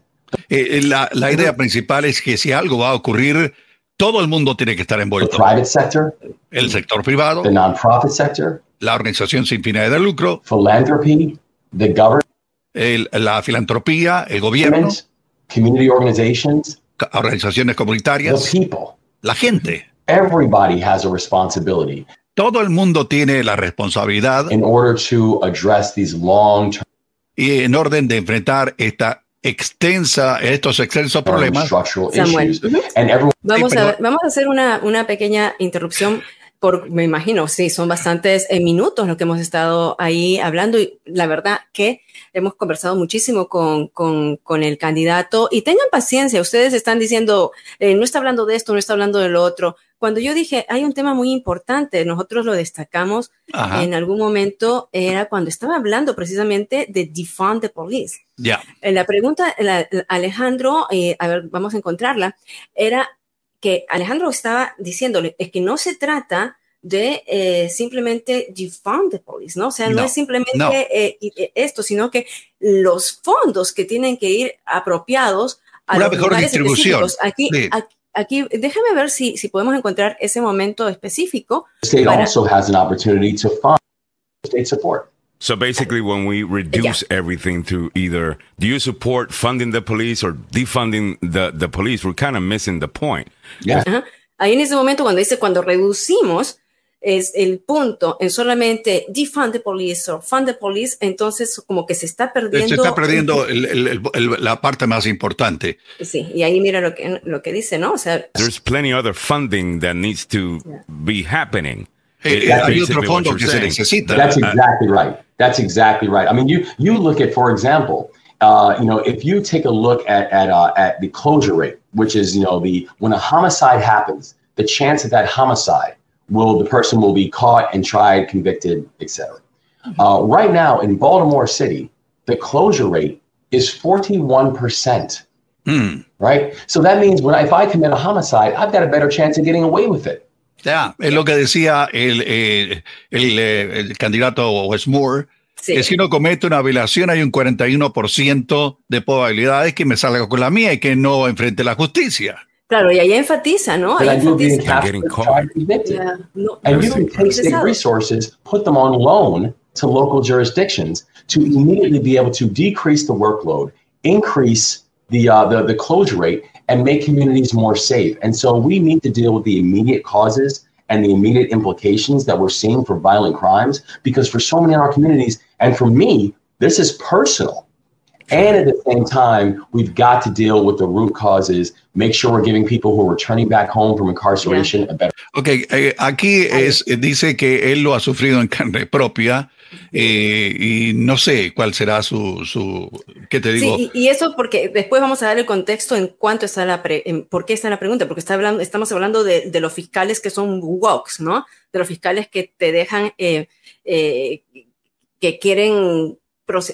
Eh, eh, la, la idea principal es que si algo va a ocurrir, todo el mundo tiene que estar envuelto. The private sector, el sector privado, the non-profit sector, la organización sin fines de lucro, philanthropy, the government, el, la filantropía, el gobierno, community organizations, organizaciones comunitarias, the people. la gente. Everybody has a responsibility. Todo el mundo tiene la responsabilidad in order to address these long term y en orden de enfrentar esta extensa estos extensos problemas. Samuel. vamos, a, vamos a hacer una, una pequeña interrupción por, me imagino, sí, son bastantes eh, minutos lo que hemos estado ahí hablando y la verdad que hemos conversado muchísimo con, con, con el candidato y tengan paciencia, ustedes están diciendo, eh, no está hablando de esto, no está hablando de lo otro. Cuando yo dije, hay un tema muy importante, nosotros lo destacamos en algún momento, era cuando estaba hablando precisamente de defund the police. Ya. Eh, la pregunta, Alejandro, a ver, vamos a encontrarla, era que Alejandro estaba diciéndole, es que no se trata de eh, simplemente defund the police, ¿no? O sea, no, es simplemente eh, eh, esto, sino que los fondos que tienen que ir apropiados a Una mejor distribución. Aquí, aquí, déjame ver si, si podemos encontrar ese momento específico. state also has an opportunity to fund state support. So basically, when we reduce yeah. everything to either do you support funding the police or defunding the, the police, we're kind of missing the point. Yeah. Uh -huh. Ahí en ese momento, cuando dice cuando reducimos es el punto en solamente defund the police o fund the police, entonces como que se está perdiendo. Se está perdiendo el, el, el, la parte más importante. Sí, y ahí mira lo que, lo que dice, ¿no? O sea, there's plenty other funding that needs to yeah. be happening. Eh, hay otro fondo que se necesita. That's exactly right. That's exactly right. I mean, you you look at, for example, uh, you know, if you take a look at at uh, at the closure rate, which is you know the when a homicide happens, the chance that that homicide will the person will be caught and tried, convicted, etc. Uh, right now in Baltimore City, the closure rate is forty one percent. Hmm. Right. So that means when if I commit a homicide, I've got a better chance of getting away with it. Ya, es lo que decía el, eh, el, eh, el candidato Westmore, sí. que si uno comete una violación hay un 41% de probabilidades que me salga con la mía y que no enfrente la justicia. Claro, y ahí enfatiza, ¿no? Ahí enfatiza. Yeah. No, and you can take state resources, put them on loan to local jurisdictions to immediately be able to decrease the workload, increase the, uh, the, the closure rate, and make communities more safe. And so we need to deal with the immediate causes and the immediate implications that we're seeing for violent crimes because for so many in our communities, and for me, this is personal. And at the same time, we've got to deal with the root causes, make sure we're giving people who are returning back home from incarceration yeah. a better. Okay, eh, aquí es, dice que él lo ha sufrido en carne propia Eh, y no sé cuál será su, su ¿qué te digo? Sí, y, eso porque después vamos a dar el contexto en cuánto está la, por qué está la pregunta, porque está hablando, estamos hablando de, de los fiscales que son walks, ¿no? De los fiscales que te dejan, eh, eh, que quieren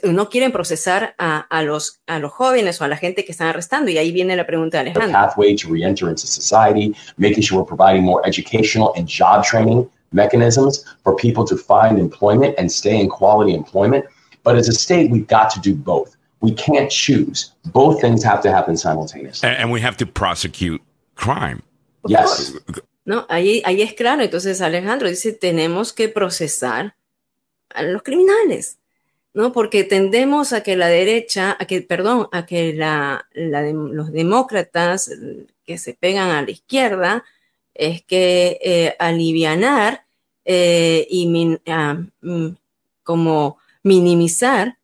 no quieren procesar a, a, los, a los jóvenes o a la gente que están arrestando. Y ahí viene la pregunta de Alejandro. pathway to re-enter into society, making sure we're providing more educational and job training mechanisms for people to find employment and stay in quality employment. But as a state, we've got to do both. We can't choose. Both things have to happen simultaneously. And, and we have to prosecute crime. Yes. No, ahí, ahí es claro. Entonces Alejandro dice, tenemos que procesar a los criminales. ¿No? Porque tendemos a que la derecha, a que, perdón, a que la, la de, los demócratas que se pegan a la izquierda es que eh, alivianar eh, y min, uh, como minimizar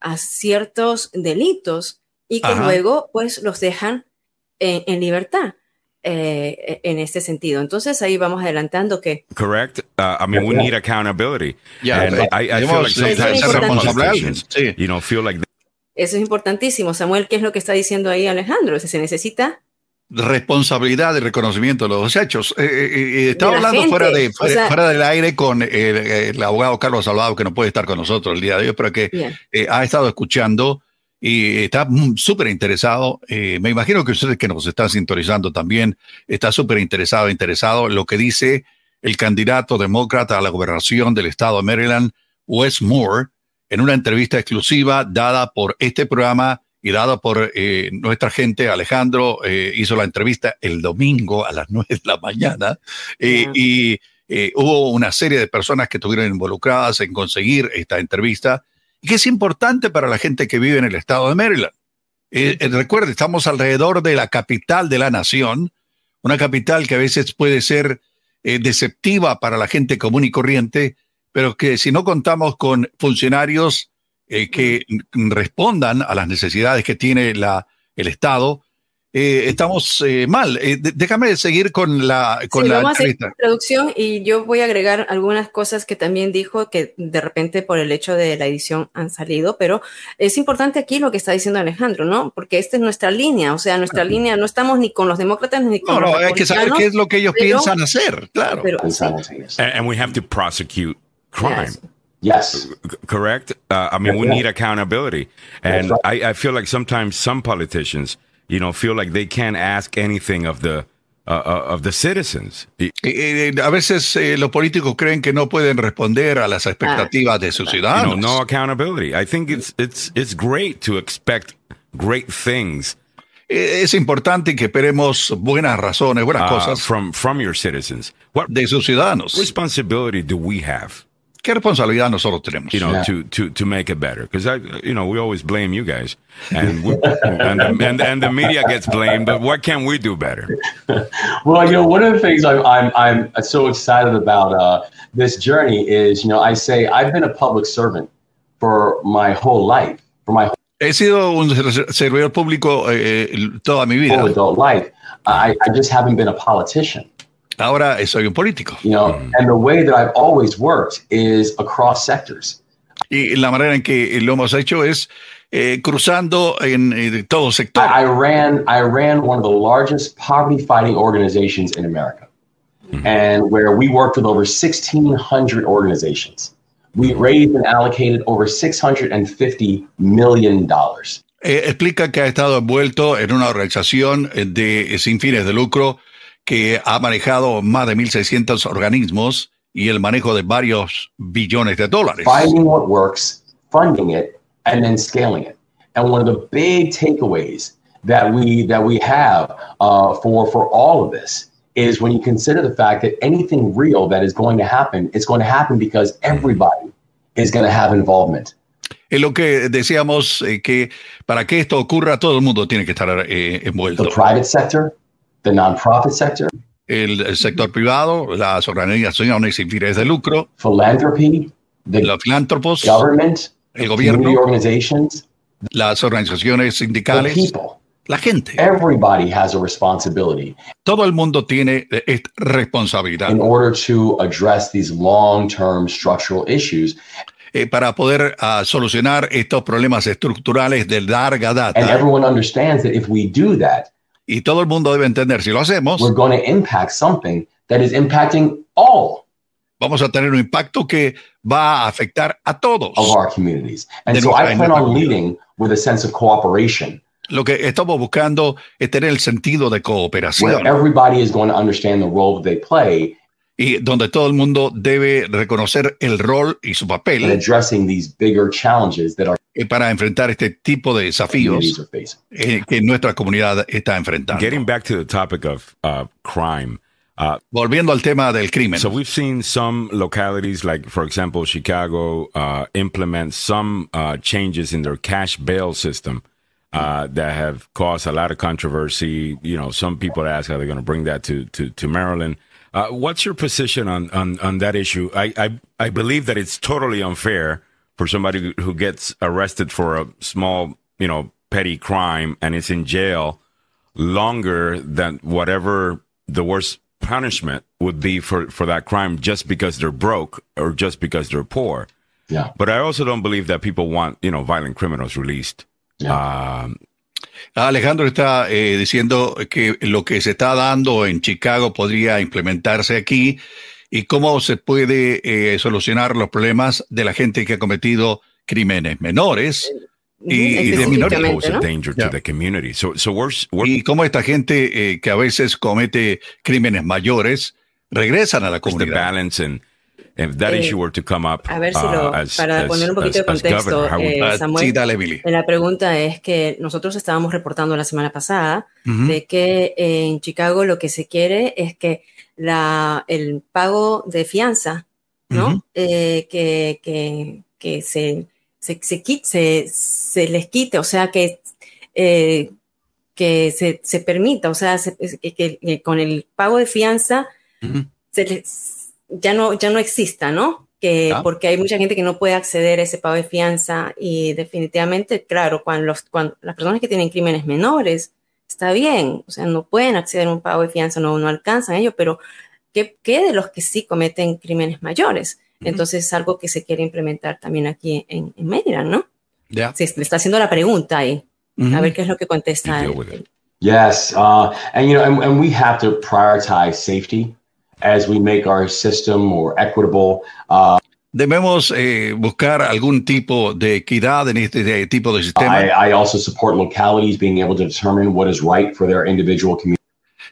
a ciertos delitos y que Ajá. luego pues los dejan en, en libertad. Eh, en este sentido. Entonces ahí vamos adelantando que. Correct. Uh, I mean, we need accountability. Yeah, and I, I feel like sometimes some you know, feel like. Eso es importantísimo. Samuel, ¿qué es lo que está diciendo ahí Alejandro? Se necesita responsabilidad y reconocimiento de los hechos. Eh, eh, estaba hablando gente, fuera, de, fuera, o sea, fuera, del aire con el, el, abogado Carlos Salvado, que no puede estar con nosotros el día de hoy, pero que yeah. eh, ha estado escuchando y está súper interesado. Eh, me imagino que ustedes que nos están sintonizando también está súper interesado, interesado en lo que dice el candidato demócrata a la gobernación del estado de Maryland, Wes Moore, en una entrevista exclusiva dada por este programa y dada por eh, nuestra gente. Alejandro eh, hizo la entrevista el domingo a las nueve de la mañana eh, y hubo una serie de personas que estuvieron involucradas en conseguir esta entrevista y que es importante para la gente que vive en el estado de Maryland. Eh, eh, recuerde, estamos alrededor de la capital de la nación, una capital que a veces puede ser eh, deceptiva para la gente común y corriente, pero que si no contamos con funcionarios eh, que respondan a las necesidades que tiene la, el Estado, eh, estamos eh, mal. Eh, déjame seguir con la con sí, la vamos entrevista. a hacer traducción y yo voy a agregar algunas cosas que también dijo que de repente por el hecho de la edición han salido, pero es importante aquí lo que está diciendo Alejandro, ¿no? Porque esta es nuestra línea, o sea, nuestra -huh. línea, no estamos ni con los demócratas ni con no, los no, hay que saber qué es lo que ellos pero, piensan hacer, claro. Pero, and, and, we have to prosecute crime. Yes. Yes. Correct. Uh, I mean, we need accountability, and I, I feel like sometimes some politicians you know, feel like they can't ask anything of the uh, uh of the citizens. Eh, eh, a veces eh, los políticos creen que no pueden responder a las expectativas de sus ciudadanos. You know, no accountability. I think it's it's it's great to expect great things. Es importante que esperemos buenas razones, buenas uh, cosas from from your citizens. What de sus ciudadanos. responsibility do we have? ¿Qué responsabilidad nosotros tenemos? You know, yeah. to, to, to make it better. Because, I, you know, we always blame you guys. And, we, and, and, and, the media gets blamed, but what can we do better? well, you know, one of the things I'm, I'm, I'm so excited about uh, this journey is, you know, I say I've been a public servant for my whole life, for my whole He sido un servidor público eh, toda mi vida. Whole adult life. I, I just haven't been a politician. Ahora soy un político. You know, mm. and the way that I've always worked is across sectors. Y la manera en que lo hemos hecho es eh, cruzando en eh, todo sector. I, I, ran I ran one of the largest poverty fighting organizations in America. Mm-hmm. And where we worked with over 1600 organizations. We raised and allocated over 650 million dollars. Eh, explica que ha estado envuelto en una organización de sin fines de lucro que ha manejado más de 1.600 organismos y el manejo de varios billones de dólares. Finding what works, funding it, and then scaling it. And one of the big takeaways that we that we have uh, for for all of this is when you consider the fact that anything real that is going to happen, it's going to happen because everybody is going to have involvement. Es lo que decíamos eh, que para que esto ocurra todo el mundo tiene que estar eh, envuelto. The private sector, the nonprofit sector, el, sector privado, las organizaciones sin fines de lucro, philanthropy, the los filántropos, government, el gobierno, organizations, las organizaciones sindicales, people. la gente. Everybody has a responsibility. Todo el mundo tiene eh, responsabilidad. In order to address these long-term structural issues. Eh, para poder uh, solucionar estos problemas estructurales de larga data. And everyone understands that if we do that, y todo el mundo debe entender, si lo hacemos, we're going to impact something that is impacting all vamos a tener un impacto que va a afectar a todos. Of our communities. And so I plan on leading with a sense of cooperation. Lo que estamos buscando es tener el sentido de cooperación. Where everybody is going to understand the role they play y donde todo el mundo debe reconocer el rol y su papel addressing these bigger challenges that are para enfrentar este tipo de desafíos eh, que nuestra comunidad está enfrentando. Getting back to the topic of uh, crime. Uh, Volviendo al tema del crimen. So we've seen some localities, like for example Chicago, uh, implement some uh, changes in their cash bail system uh, that have caused a lot of controversy. You know, some people ask how they're going to bring that to to, to Maryland. Uh, what's your position on, on, on that issue? I, I, I believe that it's totally unfair for somebody who gets arrested for a small, you know, petty crime and is in jail longer than whatever the worst punishment would be for, for that crime just because they're broke or just because they're poor. Yeah. But I also don't believe that people want, you know, violent criminals released. Yeah. Um, Alejandro está eh, diciendo que lo que se está dando en Chicago podría implementarse aquí y cómo se puede eh, solucionar los problemas de la gente que ha cometido crímenes menores y, de minorías. Y cómo esta gente eh, que a veces comete crímenes mayores regresan a la comunidad. If that issue were to come up, a ver si lo, uh, para poner un poquito de contexto, eh, Samuel, sí, dale, Billy. la pregunta es que nosotros estábamos reportando la semana pasada de que en Chicago lo que se quiere es que la, el pago de fianza, ¿no? eh, que, que, que se, se, se, se, se, les quite, o sea, que, eh, que se, se, permita, o sea, que, que, con el pago de fianza se les ya no, ya no exista, ¿no? Que, ah. Porque hay mucha gente que no puede acceder a ese pago de fianza y definitivamente, claro, cuando, los, cuando las personas que tienen crímenes menores, está bien, o sea, no pueden acceder a un pago de fianza, no, no alcanzan ello, pero ¿qué, ¿qué, de los que sí cometen crímenes mayores? Entonces es algo que se quiere implementar también aquí en, en Maryland, ¿no? Yeah. Sí, le está haciendo la pregunta ahí. A ver qué es lo que contesta. Yes, uh, and you know, and, and we have to prioritize safety. as we make our system more equitable. Uh, Debemos eh, buscar algún tipo de equidad en este de tipo de sistema. I, I also support localities being able to determine what is right for their individual community.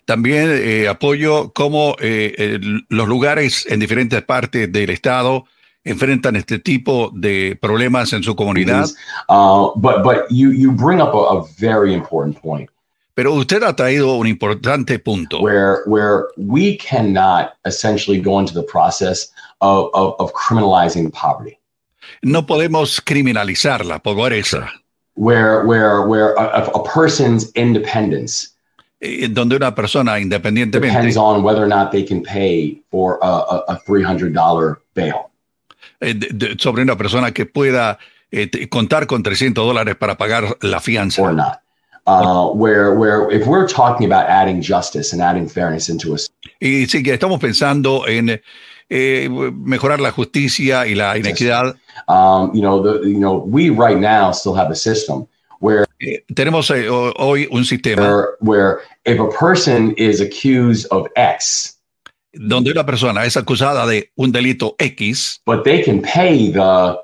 También eh, apoyo cómo eh, eh, los lugares en diferentes partes del estado enfrentan este tipo de problemas en su comunidad. Uh, but but you you bring up a, a very important point. Pero usted ha traído un importante punto. Where, where we cannot essentially go into the process of, of, of criminalizing poverty. No podemos criminalizar la pobreza. Where, where, where a, a person's independence eh, donde una persona independientemente depends on whether or not they can pay for a, a, a $300 bail. Eh, sobre una persona que pueda eh, contar con 300 dólares para pagar la fianza. Or not. Uh, where, where if we're talking about adding justice and adding fairness into us. Y sí que estamos pensando en eh, mejorar la justicia y la inequidad. Um, you know, the, you know, we right now still have a system where eh, tenemos eh, hoy un sistema where, where if a person is accused of X, donde una persona es acusada de un delito X, but they can pay the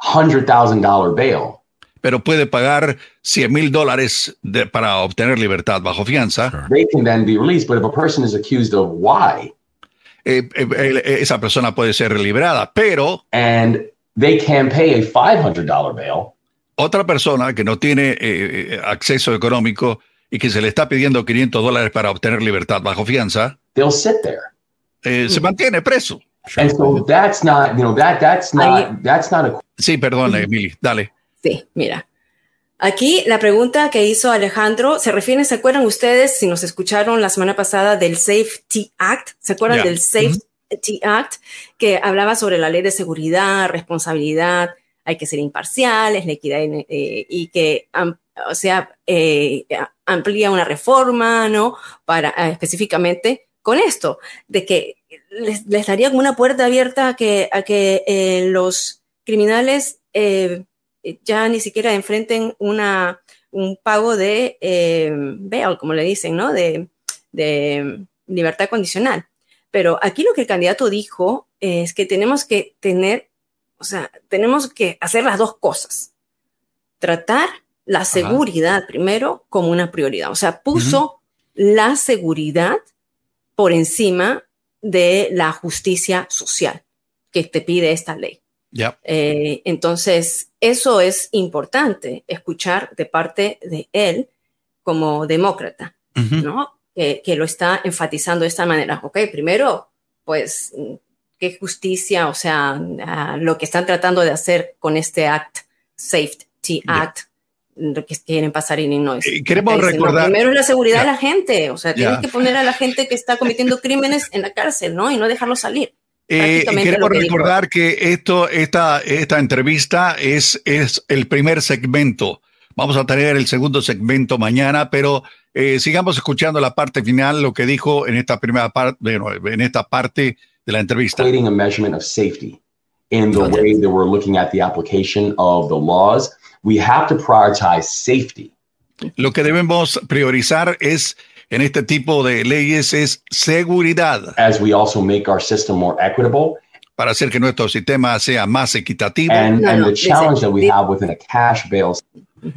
hundred thousand dollar bail pero puede pagar 100 mil dólares para obtener libertad bajo fianza. They can then be released, but if a person is accused of why, eh, eh, eh, esa persona puede ser liberada, pero and they can pay a $500 bail. Otra persona que no tiene eh, acceso económico y que se le está pidiendo 500 dólares para obtener libertad bajo fianza, they'll sit there. Eh, se mantiene preso. And so that's not, you know, that that's not that's not a. Sí, perdón, Emily, dale. Sí, mira. Aquí la pregunta que hizo Alejandro se refiere, ¿se acuerdan ustedes, si nos escucharon la semana pasada del Safety Act? ¿Se acuerdan del Safety Act que hablaba sobre la ley de seguridad, responsabilidad, hay que ser imparciales, la equidad eh, y que, o sea, eh, amplía una reforma, ¿no? Para eh, específicamente con esto, de que les, daría como una puerta abierta a que, a que los criminales eh, ya ni siquiera enfrenten una, un pago de eh, bail, como le dicen, ¿no? De, de libertad condicional. Pero aquí lo que el candidato dijo es que tenemos que tener, o sea, tenemos que hacer las dos cosas. Tratar la seguridad primero como una prioridad. O sea, puso la seguridad por encima de la justicia social que te pide esta ley. Eh, entonces, eso es importante, escuchar de parte de él como demócrata, ¿no? Que, lo está enfatizando de esta manera. Ok, primero, pues, qué justicia, o sea, lo que están tratando de hacer con este Act, Safety Act, lo que quieren pasar en Illinois. Eh, queremos recordar. primero es la seguridad de la gente, o sea, tienes que poner a la gente que está cometiendo crímenes en la cárcel, ¿no? Y no dejarlo salir. Eh, queremos recordar que esto, esta, esta entrevista es, es el primer segmento. Vamos a tener el segundo segmento mañana, pero eh, sigamos escuchando la parte final, lo que dijo en esta primera parte, en esta parte de la entrevista. A measurement of safety in the way that we're looking at the application of the laws. We have to prioritize safety. Lo que debemos priorizar es en este tipo de leyes es seguridad. As we also make our system more equitable. Para hacer que nuestro sistema sea más equitativo. And, and the challenge that we have within a cash bail.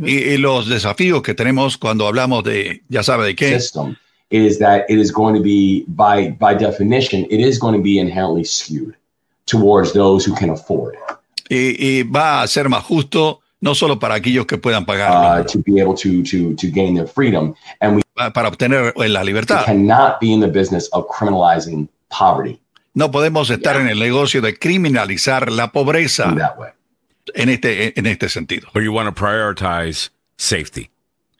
Y, y, los desafíos que tenemos cuando hablamos de, ya sabe de qué. System is that it is going to be, by, by definition, it is going to be inherently skewed towards those who can afford. Y, y va a ser más justo no solo para aquellos que puedan pagar. Uh, to be able to, to, to gain their freedom. And we para obtener la libertad. cannot be in the business of criminalizing poverty. No podemos estar yeah. en el negocio de criminalizar la pobreza en este, en este sentido. But you want to prioritize safety.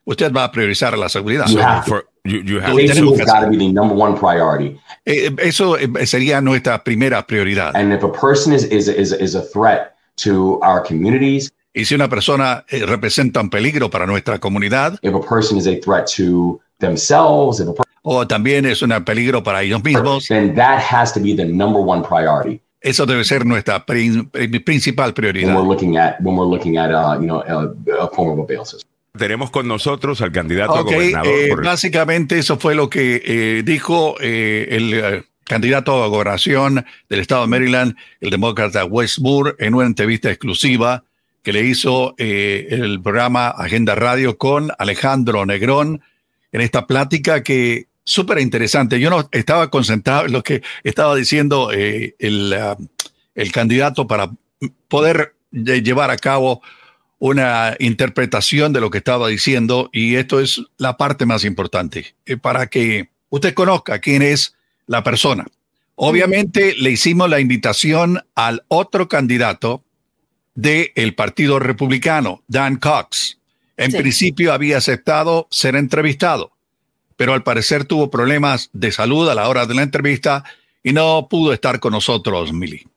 Usted va a priorizar la seguridad. You have to. You, you have Safety has got to be the number one priority. Eh, eso eh, sería nuestra primera prioridad. And if a person is, is, is, is a threat to our communities, y si una persona eh, representa un peligro para nuestra comunidad, if a person is a threat to themselves, if a o también es un peligro para ellos mismos, then that has to be the number one priority. Eso debe ser nuestra principal prioridad. When we're looking at when we're looking at uh, you know a, a form of a bail system. Tenemos con nosotros al candidato okay, a gobernador. Eh, por... Básicamente eso fue lo que eh, dijo eh, el eh, candidato a gobernación del estado de Maryland, el demócrata Wes Moore, en una entrevista exclusiva que le hizo eh, el programa Agenda Radio con Alejandro Negrón, en esta plática que súper interesante. Yo no estaba concentrado en lo que estaba diciendo eh, el, uh, el, candidato para poder llevar a cabo una interpretación de lo que estaba diciendo y esto es la parte más importante eh, para que usted conozca quién es la persona. Obviamente le hicimos la invitación al otro candidato del el Partido Republicano, Dan Cox. En sí. principio había aceptado ser entrevistado pero al parecer tuvo problemas de salud a la hora de la entrevista y no pudo estar con nosotros, Mili.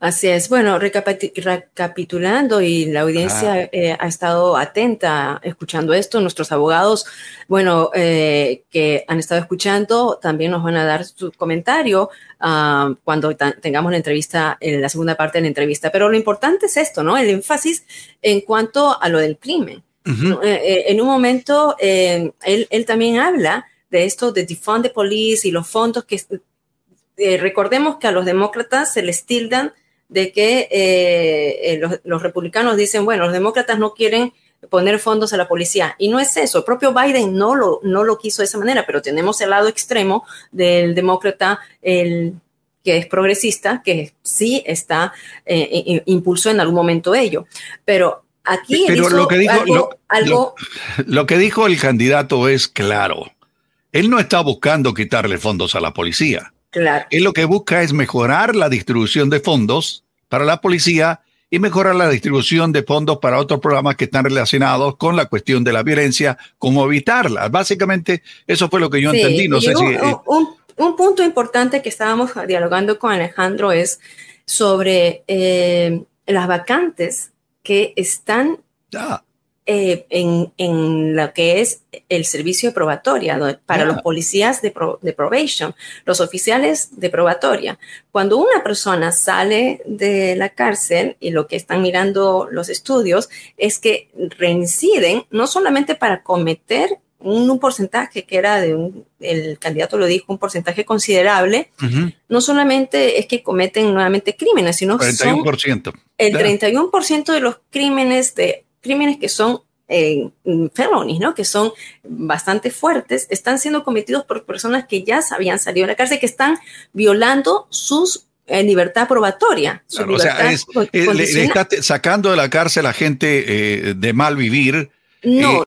Así es. Bueno, recapitulando y la audiencia eh, ha estado atenta escuchando esto. Nuestros abogados, bueno, eh, que han estado escuchando, también nos van a dar su comentario uh, cuando tengamos la entrevista, en la segunda parte de la entrevista. Pero lo importante es esto, ¿no? El énfasis en cuanto a lo del crimen. Eh, en un momento, él, él también habla de esto de defund the police y los fondos que eh, recordemos que a los demócratas se les tildan de que eh, eh, los, republicanos dicen, bueno, los demócratas no quieren poner fondos a la policía. Y no es eso, el propio Biden no lo, no lo quiso de esa manera, pero tenemos el lado extremo del demócrata, el que es progresista, que sí está, impulsó en algún momento ello. Pero aquí pero lo que dijo, algo, lo que dijo el candidato es claro. Él no está buscando quitarle fondos a la policía. Claro. Él lo que busca es mejorar la distribución de fondos para la policía y mejorar la distribución de fondos para otros programas que están relacionados con la cuestión de la violencia, cómo evitarla. Básicamente, eso fue lo que yo entendí. No sé un, si, eh, un, punto importante que estábamos dialogando con Alejandro es sobre eh, las vacantes que están eh, en, en, lo que es el servicio de probatoria para los policías de, de, probation, los oficiales de probatoria. Cuando una persona sale de la cárcel y lo que están mirando los estudios es que reinciden no solamente para cometer un, porcentaje que era de un, el candidato lo dijo, un porcentaje considerable, no solamente es que cometen nuevamente crímenes, sino 31%. Son el 31% de los crímenes de crímenes que son eh, felonies, ¿no? Que son bastante fuertes, están siendo cometidos por personas que ya habían salido de la cárcel, que están violando sus eh, libertad probatoria. o sea, le, está sacando de la cárcel a gente eh, de mal vivir. No,